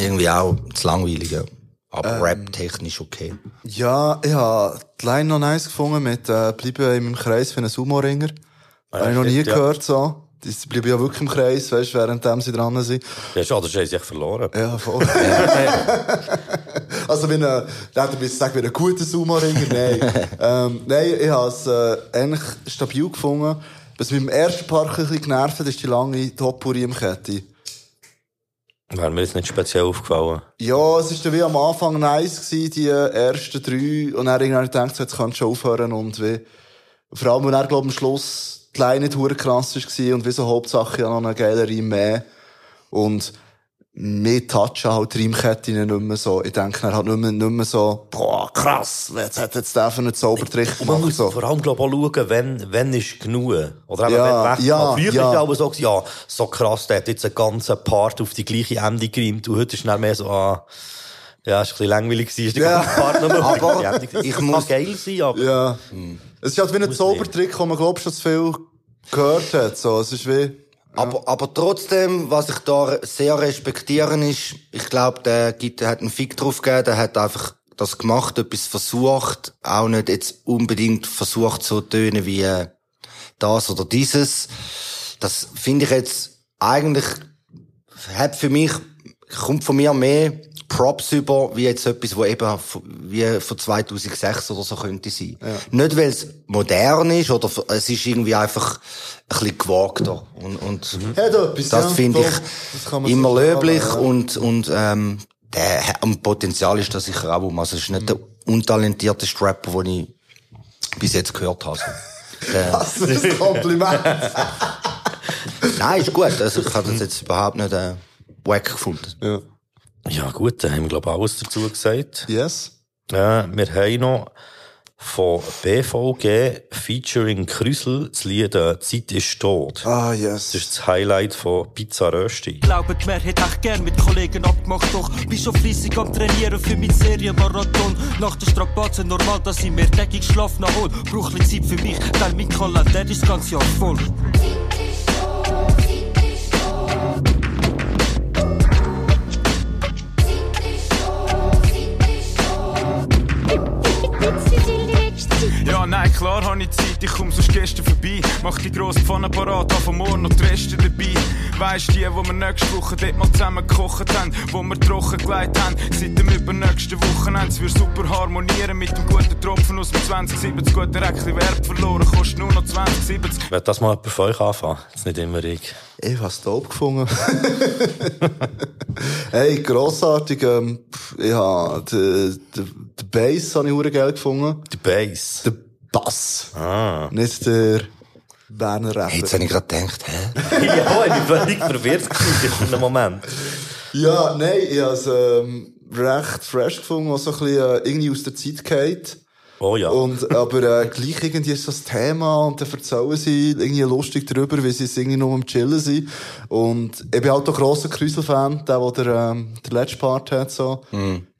S2: irgendwie auch das Langweilige. Aber
S3: Ähm.
S2: rap-technisch okay.
S3: Ja, ich habe die Line noch nice gefunden mit äh, «Bleibe in meinem Kreis für einen Sumo-Ringer».
S1: Ah,
S3: habe ich noch nie
S1: ja.
S3: gehört so. Die bleiben ja wirklich im Kreis, weißt du, währenddem sie dran sind.
S1: Ja, schade, das haben sie echt verloren.
S3: Ja, voll. also, wenn ein, da hätte ich sagen, wie ein guter Sumo-Ringer, nein. ähm, nein, ich habe es äh, eigentlich stabil gefunden. Was mich im ersten Park ein bisschen genervt hat, ist die lange Topurium-Kette.
S1: Wäre mir jetzt nicht speziell aufgefallen.
S3: Ja, es war dann wie am Anfang nice gewesen, die ersten drei. Und dann irgendwann gedacht, jetzt kannst du schon aufhören und wie, vor allem, wenn er, glaub am Schluss die Line nicht krass war und wie so Hauptsache ja noch eine geile mehr. Und mehr touchen halt die Reimketten nicht mehr so. Ich denke, er hat nicht mehr, nicht mehr so, boah, krass, jetzt hat jetzt der für einen Zaubertrick
S1: Und man
S3: gemacht,
S1: muss
S3: so.
S1: vor allem, glaube ich, auch schauen, wenn, wenn ist genug. Oder eben,
S3: Ja,
S1: wenn weg.
S3: ja,
S1: Früher
S3: ja.
S1: war es so, ja, so krass, der hat jetzt einen ganzen Part auf die gleiche Ende gereimt. Und heute ist es mehr so, ah, ja, ist ein bisschen langweilig gewesen, ist die
S3: Ja.
S1: ganze Part gewesen.
S2: ich
S1: Das
S2: muss-
S1: kann geil sein, aber...
S3: Ja. Es ist halt wie ein Zaubertrick, den man, glaub ich, schon zu viel gehört hat, so. Es ist wie,
S2: Aber, aber trotzdem, was ich da sehr respektieren ist, ich glaube, der der hat einen Fick drauf gegeben, der hat einfach das gemacht, etwas versucht, auch nicht jetzt unbedingt versucht so tönen wie äh, das oder dieses. Das finde ich jetzt eigentlich, hat für mich, kommt von mir mehr Props über, wie jetzt etwas, wo eben wie von 2006 oder so könnte sein. Nicht, weil es modern ist, oder es ist irgendwie einfach ein bisschen gewagter. Und, und
S3: Hat etwas,
S2: das
S3: ja,
S2: finde ich immer
S3: so
S2: löblich
S3: ja.
S2: und, und, ähm, der, am Potenzial ist das sicher auch um. Also, es ist nicht der untalentierteste Rapper, den ich bis jetzt gehört habe. Also,
S3: Das ist ein Kompliment.
S2: Nein, ist gut. Also, ich habe das jetzt überhaupt nicht, äh, wack gefunden.
S3: Ja.
S1: Ja, gut, dann haben wir, glaube ich, alles dazu gesagt.
S3: Yes.
S1: Ja, wir haben noch von BVG featuring Krüsel das Lied äh, Zeit ist tot.
S3: Ah, yes.
S1: Das ist das Highlight von Pizza Rösti.
S14: Glaube, die Mehrheit echt gern mit Kollegen abgemacht, doch bin schon fleissig am Trainieren für mein Serienmarathon. Nach der Strapaze normal, dass ich mehr täglich Schlaf nachhol. Brauch ein Zeit für mich, denn mein Kalender ist das ganze Jahr voll.
S5: Ja, nein, klar habe ich Zeit, ich komm sonst gestern vorbei. Mach die grosse Pfanne parat, hab vom morgen noch die Reste dabei. Weisst die, wo wir nächste Woche dort mal zusammen gekocht haben, wo wir trocken gelegt haben, seit dem übernächsten Wochenende. Es wird super harmonieren mit dem guten Tropfen aus dem 2070. Gut, der Eckli Wert verloren, kostet nur noch 2070.
S1: Wird das mal jemand von euch anfangen? Jetzt nicht immer ich.
S3: Ich hab's dope gefunden. hey, grossartig. Ähm, ich hab den, den, den Bass habe ich hure geil gefunden.
S1: Der Bass?
S3: Der Bass.
S1: Ah.
S3: Nicht der Berner.
S2: Jetzt habe ich gerade gedacht, hä?
S1: ja, ich bin völlig verwirrt in einem Moment.
S3: Ja, nein, ich habe es ähm, recht fresh gefunden, was so ein bisschen äh, irgendwie aus der Zeit geht.
S1: Oh ja.
S3: Und, aber äh, gleich irgendwie ist das Thema und dann erzählen sie irgendwie lustig darüber, wie sie es irgendwie nur am Chillen sind. Und ich bin halt auch grosser Krüsel-Fan, der, der der, ähm, der letzte Part hat, so.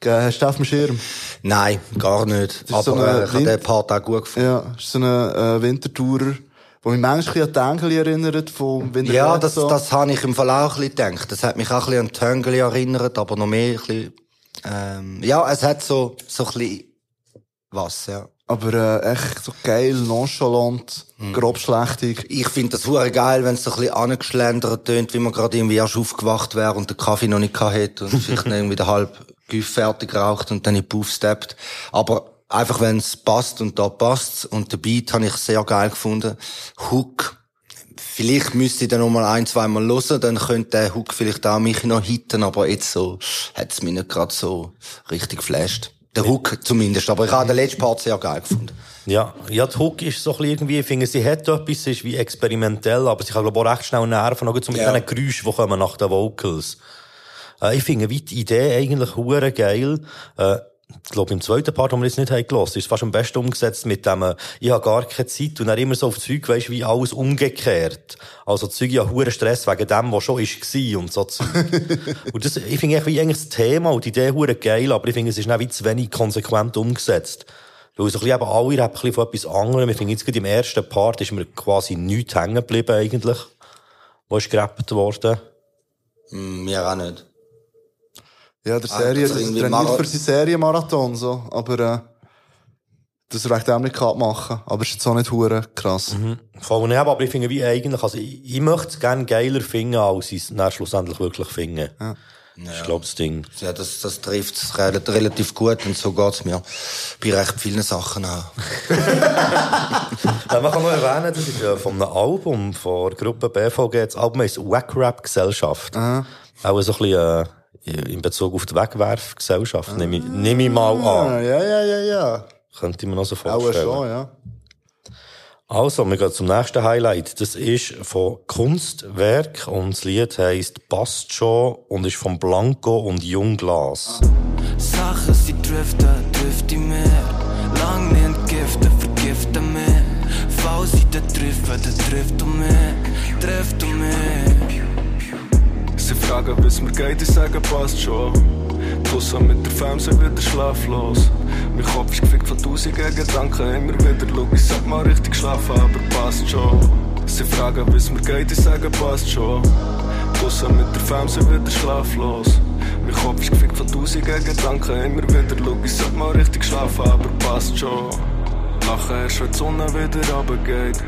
S3: Gell, Hast du auf dem Schirm?
S2: Nein, gar nicht.
S3: So
S2: Aber
S3: eine
S2: äh, ich habe den Part auch gut gefunden.
S3: Ja, ist so eine äh, Wintertourer, wo mich manchmal ein an Tengeli erinnert, vom Winter
S2: Ja, das, das habe ich im Fall auch ein bisschen gedacht. Das hat mich auch ein bisschen an Töngeli erinnert, aber noch mehr ein bisschen, ähm, ja, es hat so, so ein bisschen was, ja.
S3: Aber äh, echt so geil, nonchalant, grobschlächtig.
S2: Ich finde das hure geil, wenn es so ein bisschen angeschlendert tönt, wie man gerade irgendwie erst aufgewacht wäre und den Kaffee noch nicht gehabt hätte und vielleicht irgendwie den halb Güff fertig raucht und dann in Puff steppt. Aber einfach, wenn es passt und da passt und der Beat habe ich sehr geil gefunden. Hook. Vielleicht müsste ich dann noch mal ein, zweimal hören, dann könnte der Hook vielleicht auch mich noch hitten, aber jetzt so hat es mich nicht gerade so richtig geflasht. Der Hook zumindest, aber ich habe den letzten Part sehr geil gefunden.
S1: Ja, ja, die Hook ist so ein bisschen irgendwie, ich finde, sie hat etwas, ist wie experimentell, aber sie kann, glaube ich, auch recht schnell nerven, auch so mit
S2: Ja.
S1: diesen Geräuschen, die kommen nach den Vocals. Äh, ich finde wie die Idee eigentlich hure geil. Äh, ich glaube, im zweiten Part, den wir jetzt nicht haben gelassen, ist es fast am besten umgesetzt mit dem, äh, ich habe gar keine Zeit und dann immer so auf Zeug, weisst, wie alles umgekehrt. Also Zeug, ja, hure Stress wegen dem, was schon ist war und so Zeug. und das, ich finde eigentlich, das Thema und die Idee hure geil, aber ich finde, es ist dann wie zu wenig konsequent umgesetzt. Weil so ein bisschen eben alle rappen ein bisschen von etwas anderem. Ich finde jetzt gerade im ersten Part ist mir quasi nichts hängen geblieben eigentlich. Wo ist gerappt worden?
S2: Mm, Mir auch nicht.
S3: Ja, der
S2: Ah,
S3: Serie,
S2: das
S3: das trainiert für seinen Serienmarathon, so. Aber, äh, das er echt auch nicht kann machen. Aber ist jetzt auch nicht hure krass.
S1: Mhm. Voll nicht, aber ich finde wie eigentlich, also ich, ich möchte es gerne geiler finden, als ich es dann schlussendlich wirklich finde.
S3: Ja.
S1: Das ist, glaube ich, das Ding.
S2: Ja, das, das trifft es re- relativ gut und so geht's mir bei recht vielen Sachen auch.
S1: Man kann noch erwähnen, das ist von einem Album von der Gruppe BVG. Das Album heisst Wack Rap Gesellschaft. Auch so ein bisschen äh, in Bezug auf die Wegwerfgesellschaft, nehme ich, nehme ich mal
S3: Ah,
S1: an.
S3: ja, ja, ja, ja.
S1: Könnte mir noch so
S3: Auch
S1: vorstellen.
S3: schon, ja.
S1: Also, wir gehen zum nächsten Highlight. Das ist von Kunstwerk und das Lied heisst Passt schon und ist von Blanco und Jungglas.
S14: Sachen, sie driften, driften mehr. Lang nicht entgiften, vergiften mehr. Fall sie da treffen, da trifft du mehr, trifft du mehr.
S15: Sie fragen, wie's mir geht, ich sage, passt schon. Draussen mit der Fam sind wieder schlaflos. Mein Kopf ist gefickt von tausigen Gedanken. Immer wieder schau ich, sag mal richtig schlafen, aber passt schon. Sie fragen, wie's mir geht, ich sage, passt schon. Draussen mit der Fam sind wieder schlaflos. Mein Kopf ist gefickt von tausigen Gedanken. Immer wieder schau ich, sollte mal richtig schlafen, aber passt schon. Lachen erst, wenn die Sonne wieder runtergeht.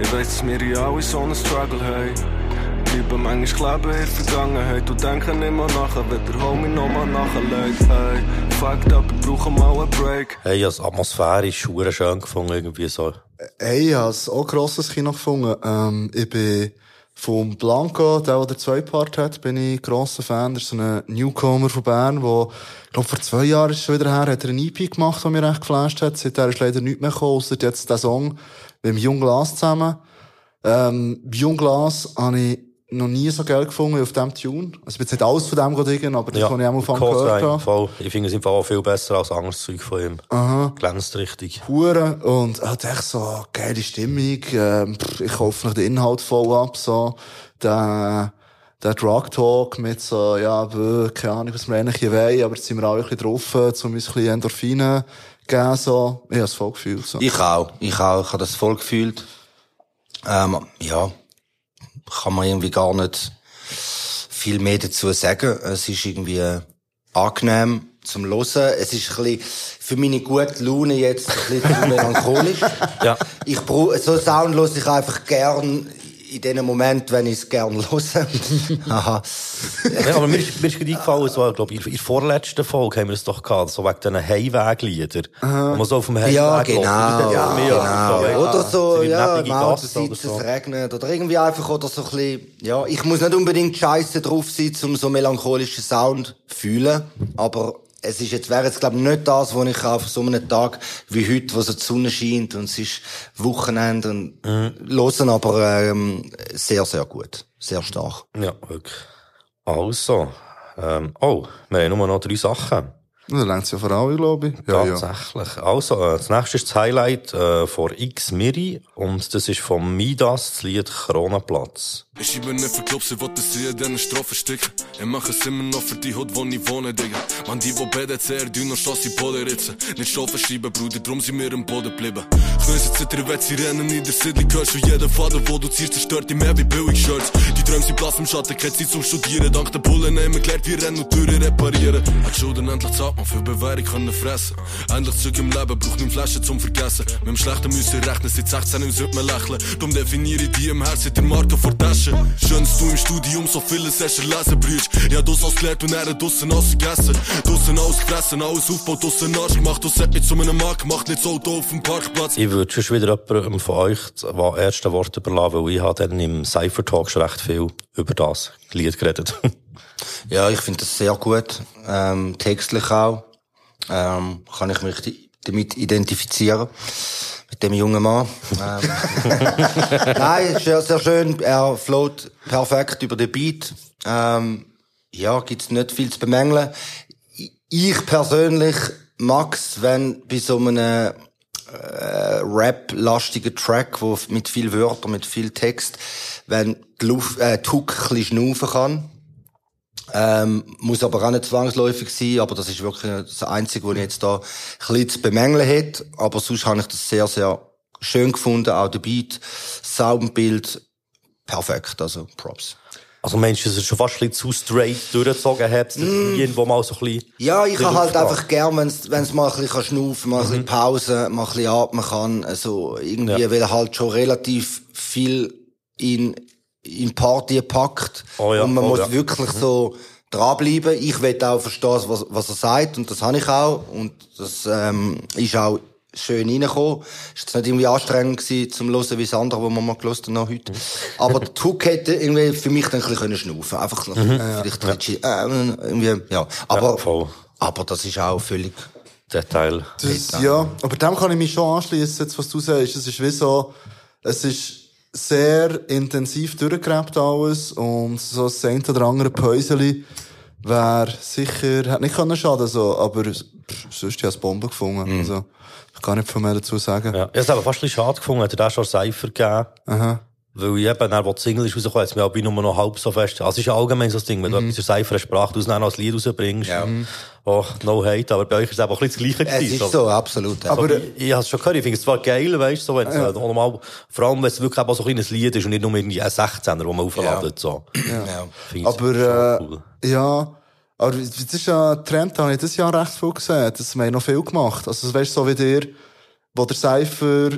S15: Ich weiss, dass wir ja alle so einen Struggle haben. Bleiben manchmal kleben in der Vergangenheit und denken immer nachher, wenn der Homie nochmal nachlegt. Hey, fucked up, ich brauche mal einen Break.
S1: Hey, als atmosphärisch hure schön gefunden, irgendwie so.
S3: Hey, ich habe es auch grosses Kino gefunden. Ähm, ich bin vom Blanco, der, der den zweiten Part hat, bin ich grosser Fan. Das ist so ein Newcomer von Bern, der, ich glaube, vor zwei Jahren ist es schon wieder her, hat er eine EP gemacht, die mich recht geflasht hat. Seitdem ist leider nichts mehr gekommen, ausser jetzt der Song mit dem Jung Glas zusammen. Ähm, bei Jung Glas habe ich noch nie so geil gefunden auf diesem Tune. Also ich bin jetzt nicht alles von dem dingen, aber das, was ich am Anfang
S1: Code
S3: gehört
S1: Rein,
S3: habe.
S1: voll. Ich finde es im Fall auch viel besser als anderes Zeug von ihm.
S3: Aha.
S1: Glänzt richtig.
S3: Hure und hat echt so geile Stimmung. Ähm, pff, ich kaufe noch den Inhalt voll ab, so. Der, der Drug Talk mit so, ja, bö, keine Ahnung, was wir eigentlich hier wollen, aber jetzt sind wir alle ein bisschen drauf, um uns ein bisschen Endorphine geben, so. Ich habe es voll gefühlt, so.
S2: Ich auch. Ich auch. Ich habe das voll gefühlt. Ähm, ja. Kann man irgendwie gar nicht viel mehr dazu sagen. Es ist irgendwie angenehm zum Hören. Es ist ein bisschen, für meine gute Laune jetzt ein bisschen zu melancholisch.
S1: Ja.
S2: Ich brauche, so Sound höre ich einfach gern in dem Moment, wenn ich es gern höre. Aha.
S1: ja, aber mir ist, mir ist gerade eingefallen, so, glaub, ich, in der vorletzten Folge haben wir es doch gehabt, so wegen diesen Heimweglieder. Wo man so auf dem Heimweg
S2: Ja, genau. Ja,
S1: mehr,
S2: genau.
S1: du,
S2: Oder so, ja, sitzt,
S1: so.
S2: es regnet. Oder irgendwie einfach, oder so ein bisschen, ja, ich muss nicht unbedingt scheiße drauf sein, um so melancholischen Sound zu fühlen. Aber es ist jetzt, wäre jetzt, glaube ich, nicht das, was ich auf so einem Tag wie heute, wo so die Sonne scheint und es ist Wochenende und
S1: Mhm.
S2: hören, aber, ähm, sehr, sehr gut. Sehr stark.
S1: Ja, wirklich. Also, ähm, oh, wir haben nur noch drei Sachen.
S3: Das längt ja vor allem, glaube ich. Ja, ja.
S1: Tatsächlich. Also, äh, das nächste ist das Highlight äh, von X Miri und das ist vom Midas, das Lied Kronenplatz.
S16: Ich schiebe nicht für Clubs, ich wollte sie in diesen Strophen sticken. Ich mache es immer noch für die Hut, wo ich wohne, Digga. Man, die, wo BDCR, die noch Chassis Pole ritzen. Nicht Strophen schreiben, Bruder, drum sind wir im Boden geblieben. Knöse zittern, wenn sie rennen in der Siedlung, hörst du jeden Faden, wo du ziehst, zerstört die mehr wie Billig-Shirts. Die Träume sind blass im Schatten, keine Zeit zum Studieren. Dank der Bullen haben wir gelernt, wir rennen und Türen reparieren. Hat die Schulden endlich zahlt, man für können fressen. Endlich Zeug im Leben, braucht nicht Flaschen zum Vergessen. Mit dem Schlechten müssen rechnen, seit 16 Jahren sollte man lächeln. Darum definiere ich die im Herzen der Marke vor Tasche. Schön, dass du im Studium so vieles hast erlesen, Brütsch. Ja, das alles gelernt und er draussen alles gegessen. Draussen alles gefressen, alles aufgebaut, draussen Arsch gemacht. Das hat mich zu einem Mann gemacht, nicht so Auto auf dem Parkplatz.
S1: Ich würde schon wieder jemandem von euch das erste Wort überlassen, weil ich habe dann im Cypher Talk schon recht viel über das Lied geredet.
S2: Ja, ich finde das sehr gut. Ähm, textlich auch. Ähm, kann ich mich damit identifizieren. Mit dem jungen Mann. Ähm, Nein, ist sehr, sehr schön. Er float perfekt über den Beat. Ähm, ja, gibt's nicht viel zu bemängeln. Ich- Ich persönlich mag's, wenn bei so einem äh, Rap-lastigen Track, wo mit viel Wörtern, mit viel Text, wenn die Luft, äh, die Hook ein bisschen schnaufen kann. Ähm, muss aber auch nicht zwangsläufig sein, aber das ist wirklich das Einzige, was ich jetzt da ein bisschen zu bemängeln hätte. Aber sonst habe ich das sehr, sehr schön gefunden. Auch der Beat, Soundbild, perfekt. Also Props.
S1: Also meinst du, dass er schon fast ein bisschen zu straight durchgezogen hat, irgendwo mal so ein bisschen...
S2: Ja, ich habe halt einfach gern, wenn es mal ein bisschen kann schnaufen, mal ein bisschen Pause, mal ein bisschen atmen kann. Also irgendwie,
S1: Ja.
S2: weil halt schon relativ viel in, in Party packt.
S1: Oh ja,
S2: und man
S1: oh
S2: muss
S1: ja.
S2: wirklich so dranbleiben. Ich will auch verstehen, was, was er sagt und das habe ich auch. Und das ähm, ist auch schön reingekommen. Ist jetzt nicht irgendwie anstrengend gewesen, zum hören wie das andere, wo wir mal gehört haben, noch heute. Aber die Hook hätte irgendwie für mich dann ein bisschen können schnaufen Einfach noch,
S1: Mhm.
S2: vielleicht ein bisschen, äh, irgendwie, ja. Aber, aber das ist auch völlig
S1: Detail.
S3: Das, ja, aber dem kann ich mich schon anschließen, jetzt, was du sagst. Es ist wie so, es ist sehr intensiv durchgerebt alles und so das eine oder andere Päuseli wäre sicher, hat nicht können schaden, so, aber pff, sonst habe ich Bombe gefunden. Also, ich kann nicht viel mehr dazu sagen.
S1: Ja, ich habe es aber fast ein bisschen schade gefunden, hat er da schon Cypher gegeben.
S3: Aha.
S1: Weil ich eben, dann, wo die Single ist rausgekommen, es mir aber nur noch halb so fest. Also, es ist ja allgemein so das Ding, wenn du
S2: Mhm.
S1: etwas in Cypher eine Sprache du dann noch ein Lied rausbringst.
S2: Ja.
S1: Oh, no hate, aber bei euch ist es eben auch ein bisschen das Gleiche
S2: Es
S1: gewesen,
S2: ist so, absolut. ja.
S1: Aber ich, ich habe es schon gehört, ich finde es zwar geil, weißt du, so, wenn es
S2: Ja.
S1: äh, normal, vor allem, wenn es wirklich eben so ein kleines Lied ist und nicht nur irgendwie ein 16er, den man aufladet, so.
S3: Ja.
S1: Finde ich
S3: Aber, äh, ja, Aber das ist ja ein Trend, da habe ich das Jahr recht viel gesehen. Das haben wir noch viel gemacht. Also, weißt du, so wie dir, wo der Cypher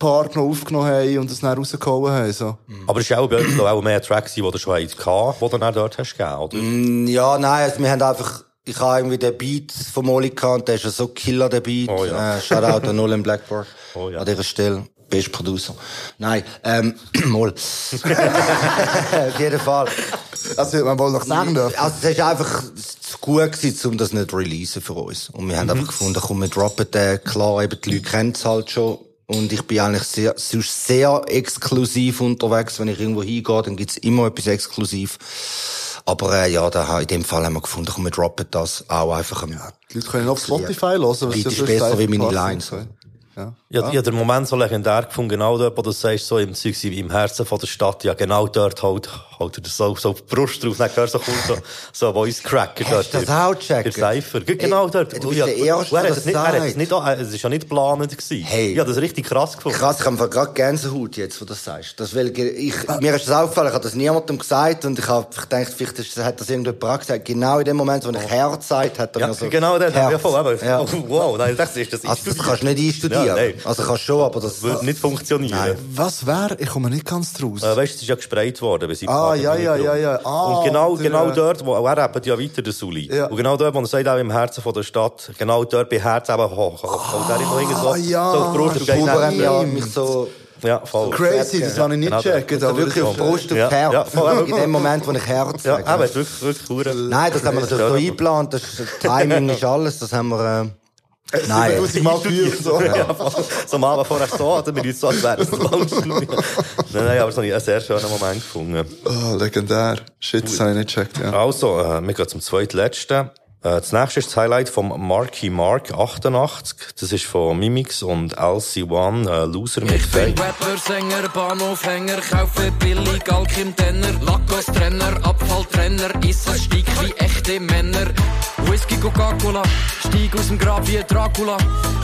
S3: Part noch aufgenommen haben und es dann rausgehauen haben, so.
S1: Aber es ist auch bei euch auch mehr Tracks, die du schon hattest, die du dann dort hast gegeben, oder?
S2: Mm, Ja, nein, also wir haben einfach, ich habe irgendwie den Beat vom Oli gehabt, der ist ja so Killer, der Beat.
S1: Oh ja.
S2: äh, Shoutout an Nolan Blackboard.
S1: Oh ja.
S2: An dieser Stelle. Best Producer. Nein, ähm, mal. Auf jeden Fall.
S3: Also, man wohl noch sagen dürfen.
S2: Also, es ist einfach zu gut gewesen, um das nicht zu releasen für uns. Und wir haben
S3: Mhm.
S2: einfach gefunden, komm, wir droppen den. Klar, eben, die Leute kennen es halt schon. Und ich bin eigentlich sehr, sonst sehr exklusiv unterwegs. Wenn ich irgendwo hingehe, dann gibt's immer etwas exklusiv. Aber äh, ja, da, in dem Fall haben wir gefunden, komm, wir droppen das auch einfach. am
S3: Die Leute können auf Spotify hören. was ja
S2: ist besser wie meine. Lines.
S3: Ja.
S1: Ja, ich habe den Moment so legendär gefunden, genau dort, wo du sagst, so im, Zeug, im Herzen von der Stadt, ja, genau dort halt, halt er so, so die Brust drauf, dann hörst du so so, so Voice Cracker
S2: Hast
S1: dort.
S2: du das auch gecheckt?
S1: Der Cypher. Genau dort.
S2: du bist
S1: Ja,
S2: der Erste,
S1: er
S2: der
S1: nicht, er hat
S2: sagt.
S1: es nicht, äh, es ist ja nicht geplant gewesen.
S2: Hey.
S1: Habe das richtig krass gefunden.
S2: Krass, ich habe gerade Gänsehaut jetzt, wo du das sagst. Das, weil ich, mir ist das aufgefallen, ich habe das niemandem gesagt und ich habe gedacht, vielleicht ist, hat das irgendjemand gesagt. Genau in dem Moment, wo ich Herz sagt, hat er
S1: Ja,
S2: mir so
S1: genau dort. Ja, voll, eben.
S2: Ja.
S1: Wow, nein, ich dachte, ist das
S2: Also das kannst du nicht einstudieren.
S1: Ja, nein.
S2: Also kannst schon, aber das
S1: Würde nicht funktionieren.
S3: Was wäre? Ich komme nicht ganz draus.
S1: Äh, weißt du, es ist ja gesprayt worden bei seinem
S3: Ah, ja, ja, ja, ja. Ah,
S1: und genau,
S3: der,
S1: genau
S3: äh,
S1: dort, wo er eben ja weiter der Suli.
S3: Ja.
S1: Und genau dort, wo er sagt, auch im Herzen von der Stadt, genau dort bei Herz eben hoch. Und er ist noch irgendwie so,
S3: Ah, ja.
S1: so auf die Brust und
S2: ja, mich so
S1: Ja, voll.
S3: Crazy, das habe ich nicht
S1: Genau,
S3: gecheckt. aber
S2: wirklich auf Brust,
S1: Ja,
S2: die Herz.
S1: ja, voll.
S2: in dem Moment, wo ich Herz
S1: Ja,
S2: sage.
S1: aber es ist wirklich, wirklich hure.
S2: Nein, das haben wir so eingeplant. Das Timing ist alles. Das haben wir. Nein.
S3: 7000 Mal geübt, so.
S1: Ja, so am vorher so, oder? Wir uns so, als wäre Baustudio. Nein, nein, aber das habe ich einen sehr schönen Moment gefunden.
S3: Oh, legendär. Shit, das habe ich nicht gecheckt, ja.
S1: Also, äh, wir gehen zum zweitletzten. Äh, das nächste ist das Highlight vom Marky Mark 88. Das ist von Mimix und LC1, äh, Loser mit
S17: Ich bin
S1: Fake.
S17: Rapper, Sänger, Bahnhofhänger, kaufe billig Alk im Denner, Lackos-Trenner, Abfalltrenner, iss es steig wie echte Männer. Whisky, Coca-Cola, steig aus dem Grab wie Dracula,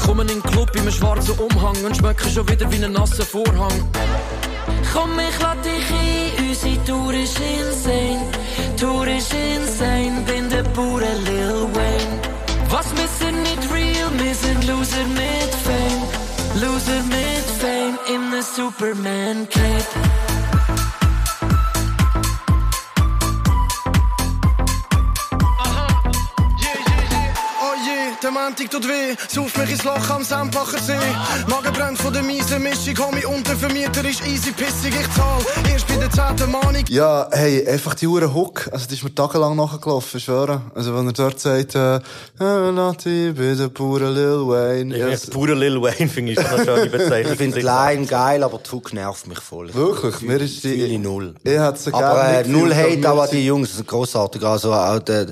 S17: komme in den Club in einem schwarzen Umhang und schmecke schon wieder wie ein nasser Vorhang.
S9: Komm, ich lade dich ein, unsere Tour ist insane. Tour ist insane, bin der pure Lil Wayne. Was, wir sind nicht real, wir sind Loser mit Fame. Loser mit Fame in the Superman
S8: der Montag tut weh, sauf mich ins Loch am Sempacher See. Magen brennt von der miesen Mischung, Homie, Untervermieter ist easy pissig, ich zahl erst bei der zehnten Mahnung.
S3: Ja, hey, einfach die Uhren Hook. Also, die ist mir tagelang nachgelaufen, schwöre. Also, wenn er dort sagt, äh, Nati, bin der pure Lil Wayne.
S1: Ja, das pure Lil Wayne finde ich schon eine schöne Bezeichnung.
S2: Ich finde die Line geil, aber die Hook nervt mich voll.
S3: Wirklich, mir ist die...
S2: Null.
S3: Ich hätte sie
S2: Aber äh, null Hate
S3: aber
S2: auch an die Jungs, das ist grossartig. Also auch der,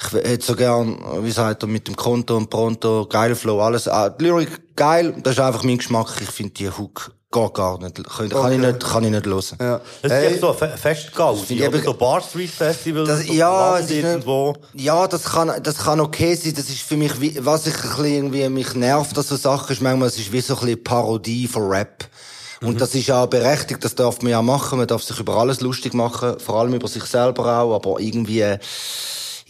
S2: ich hätte so gern, wie sagt er, mit dem Konto und Pronto, geil Flow, alles. Auch die Lyrik geil, das ist einfach mein Geschmack. Ich finde die Hook geht gar nicht. Kann, kann ich nicht, kann ich nicht hören.
S3: Ja.
S1: Das ist
S3: Hey.
S1: echt so Festgaudi, oder so Bar Street Festival.
S2: Das,
S1: so
S2: ja, es ist nicht,
S1: irgendwo.
S2: ja, das kann, das kann okay sein. Das ist für mich, wie, was ich ein bisschen irgendwie mich nervt, dass so Sachen ist, manchmal, es ist wie so ein bisschen Parodie von Rap. Und das ist ja auch berechtigt, das darf man ja machen. Man darf sich über alles lustig machen, vor allem über sich selber auch, aber irgendwie, äh,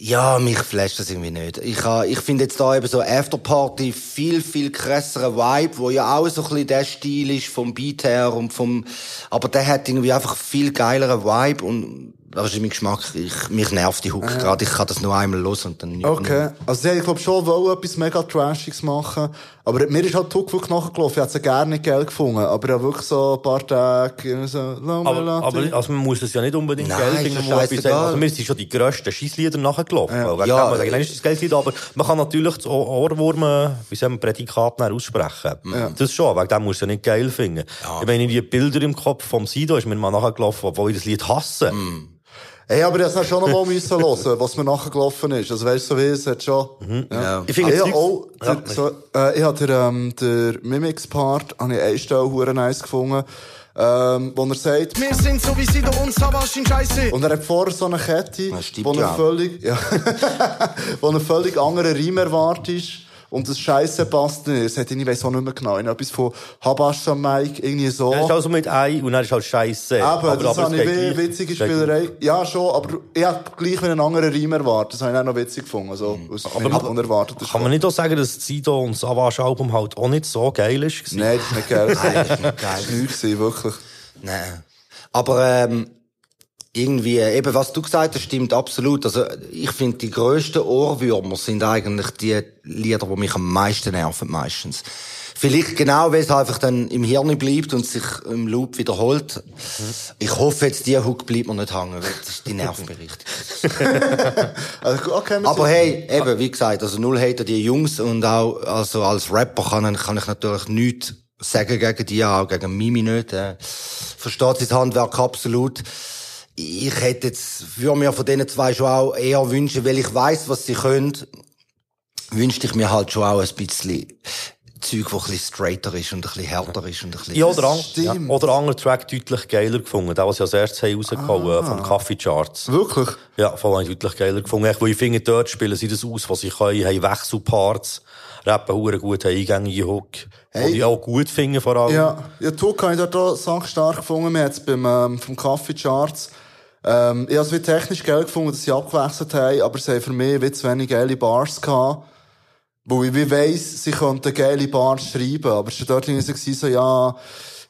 S2: ja, mich flasht das irgendwie nicht. Ich, ha- ich finde jetzt da eben so Afterparty viel, viel krasseren Vibe, wo ja auch so ein bisschen der Stil ist vom Beat her und vom, aber der hat irgendwie einfach viel geileren Vibe und ist mein Geschmack. Ich, mich nervt die Hook
S3: Ja.
S2: gerade. Ich kann das nur einmal los und dann nicht
S3: Okay. Also, sie haben, glaube schon wollen etwas mega Trashiges machen. Aber mir ist halt die Hook wirklich nachgelaufen. Ich hätte sie gerne nicht geil gefunden. Aber ich habe wirklich so ein paar Tage, so,
S1: Aber, aber also man muss es ja nicht unbedingt
S2: Nein,
S1: geil finden.
S2: ja
S1: etwas. Also mir sind schon die grössten Scheisslieder nachgelaufen.
S3: Ja.
S1: Ja. Wegen
S2: Ja,
S1: man sagt, nein, ist das Geilste, aber man kann natürlich das Ohr- Ohrwurm, äh, wie sagen wir, Prädikat aussprechen. Das schon, wegen dem musst du ja nicht geil finden. Ich meine, die Bilder im Kopf vom Sido ist mir mal nachgelaufen, obwohl ich das Lied hasse.
S3: Hey, aber ich musste schon noch mal müssen hören, was mir nachher gelaufen ist. Also, weißt du, so wie es hat schon.
S2: Ja.
S1: Ich finde
S3: Ah, ja, auch,
S1: Ja,
S3: der, so, äh, ich habe den, ähm, der Mimics-Part, habe ich eine Stelle hure nice gefunden, ähm, wo er sagt,
S8: Wir sind so wie sie da Savas in Scheiße.
S3: und er hat vorher so eine Kette,
S2: Das
S3: wo
S2: ja
S3: er völlig, ja, wo ein völlig anderer Reim erwartet ist. Und das Scheiße passt nicht. Es hat ich weiss auch nicht mehr genau, etwas von Habascha Mike, irgendwie so.
S1: Ja, ist also mit Ei und dann ist halt Scheiße.
S3: Aber, das habe ich wie
S1: gleich.
S3: witzige Spielerei. Ja, schon, aber ich hab gleich wieder einen anderen Reim erwartet. Das habe ich auch noch witzig gefunden. Also, aus aber, unerwarteter
S1: Kann man nicht auch sagen, dass das Sido und Savage Album halt auch nicht so geil ist?
S3: Nein, das ist nicht geil.
S2: Nein, das ist nicht geil.
S3: Das ist nichts wirklich.
S2: Nein. Aber ähm, irgendwie, äh, eben was du gesagt hast, stimmt absolut. Also ich finde, die grössten Ohrwürmer sind eigentlich die Lieder, die mich am meisten nerven meistens. Vielleicht genau, weil es einfach dann im Hirn bleibt und sich im Loop wiederholt. Ich hoffe jetzt, die Hook bleibt mir nicht hängen, weil das, die nervt mich richtig.
S3: Also, okay,
S2: Aber hey, eben, wie gesagt, also null hater die Jungs und auch, also als Rapper kann, ich- kann ich natürlich nichts sagen gegen die, auch gegen Mimi nicht. Äh. Versteht sein Handwerk absolut. Ich hätte jetzt, würde mir von denen zwei schon auch eher wünschen, weil ich weiß, was sie können, wünschte ich mir halt schon auch ein bisschen Zeug, das ein bisschen straighter ist und ein bisschen härter ist und ein bisschen...
S1: Ja, oder, an, ja, oder anderen Track deutlich geiler gefunden. Der, was sie als erstes haben rausgehauen
S3: Ah.
S1: vom Coffee Charts.
S3: Wirklich?
S1: Ja, habe ich deutlich geiler gefunden. Weil ich finde, dort spielen sie das aus, was sie können, haben Wechselparts, rappen hure gut, haben eingängige Hook.
S3: Hey.
S1: Die ich auch gut finde, vor allem.
S3: Ja, ja, Tuck habe ich dort auch stark gefunden. Wir haben es beim, ähm, vom Coffee Charts. Ähm, ich habe es wie technisch geil gefunden, dass sie abgewechselt haben, aber sie haben für mich wie zu wenig geile Bars gehabt. Wo ich wie weiss, sie könnten geile Bars schreiben, aber es war dort irgendwie so, ja,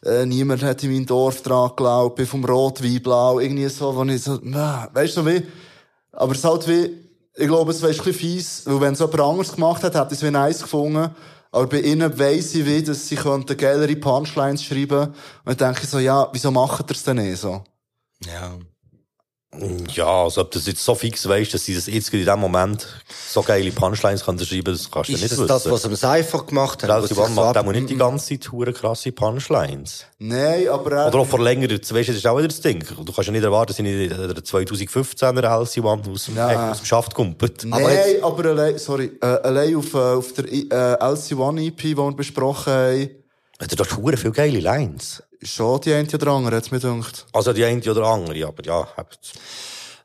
S3: äh, niemand hat in meinem Dorf dran geglaubt, bin vom Rot wie Blau, irgendwie so, wo ich so, weißt du, wie, aber es ist halt wie, ich glaube, es wäre ein bisschen fies, weil wenn es jemand anderes gemacht hat, hätte ich es wie nice gefunden. Aber bei ihnen weiss ich wie, dass sie könnten geilere Punchlines schreiben. Und dann denke ich so, ja, wieso macht ihr es denn nicht so?
S2: Ja.
S1: Ja, also ob du das jetzt so fix weißt, dass sie das jetzt in dem Moment so geile Punchlines können schreiben, das kannst du
S2: Ist
S1: nicht
S2: das
S1: wissen.
S2: das, was am Cypher gemacht
S1: sie
S2: sich
S1: macht
S2: so ab-
S1: auch nicht die ganze Zeit hure krasse Punchlines.
S3: Nein, aber äh,
S1: Oder auch vor längerer Zeit, weißt du, das ist auch wieder das Ding. Du kannst ja nicht erwarten, dass sie nicht in der 2015er LC One aus dem,
S3: Ja.
S1: aus dem Schaft kumpelt.
S3: Nein, aber, allein, sorry, äh, allein auf, äh, auf der äh, LC1 EP, die wir besprochen haben.
S1: Hat er dort hure viele geile Lines.
S3: Schon die eine oder andere, hat's mir gedacht.
S1: Also die eine oder andere, aber ja. habt-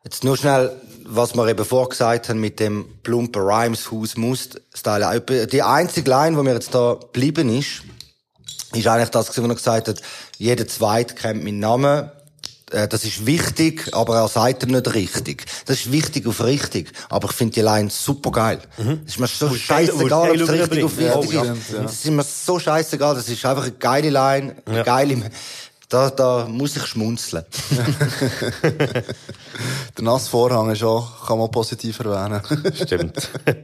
S2: Jetzt nur schnell, was wir eben vorgesagt haben mit dem plumpen Rhymes Haus Must Style. Die einzige Line, die mir jetzt da geblieben ist, ist eigentlich das, wo er gesagt hat, jeder Zweite kennt meinen Namen. Äh, Das ist wichtig, aber er sagt ihm nicht richtig. Das ist wichtig auf richtig. Aber ich finde die Line super geil. Das ist mir so scheißegal, ob es richtig auf wichtig
S1: Ja,
S2: ist.
S1: ja.
S2: Das ist mir so scheißegal. Das ist einfach eine geile Line, eine
S1: Ja.
S2: geile, da, da muss ich schmunzeln.
S3: Der nasse Vorhang ist auch, kann man positiv erwähnen.
S1: Stimmt.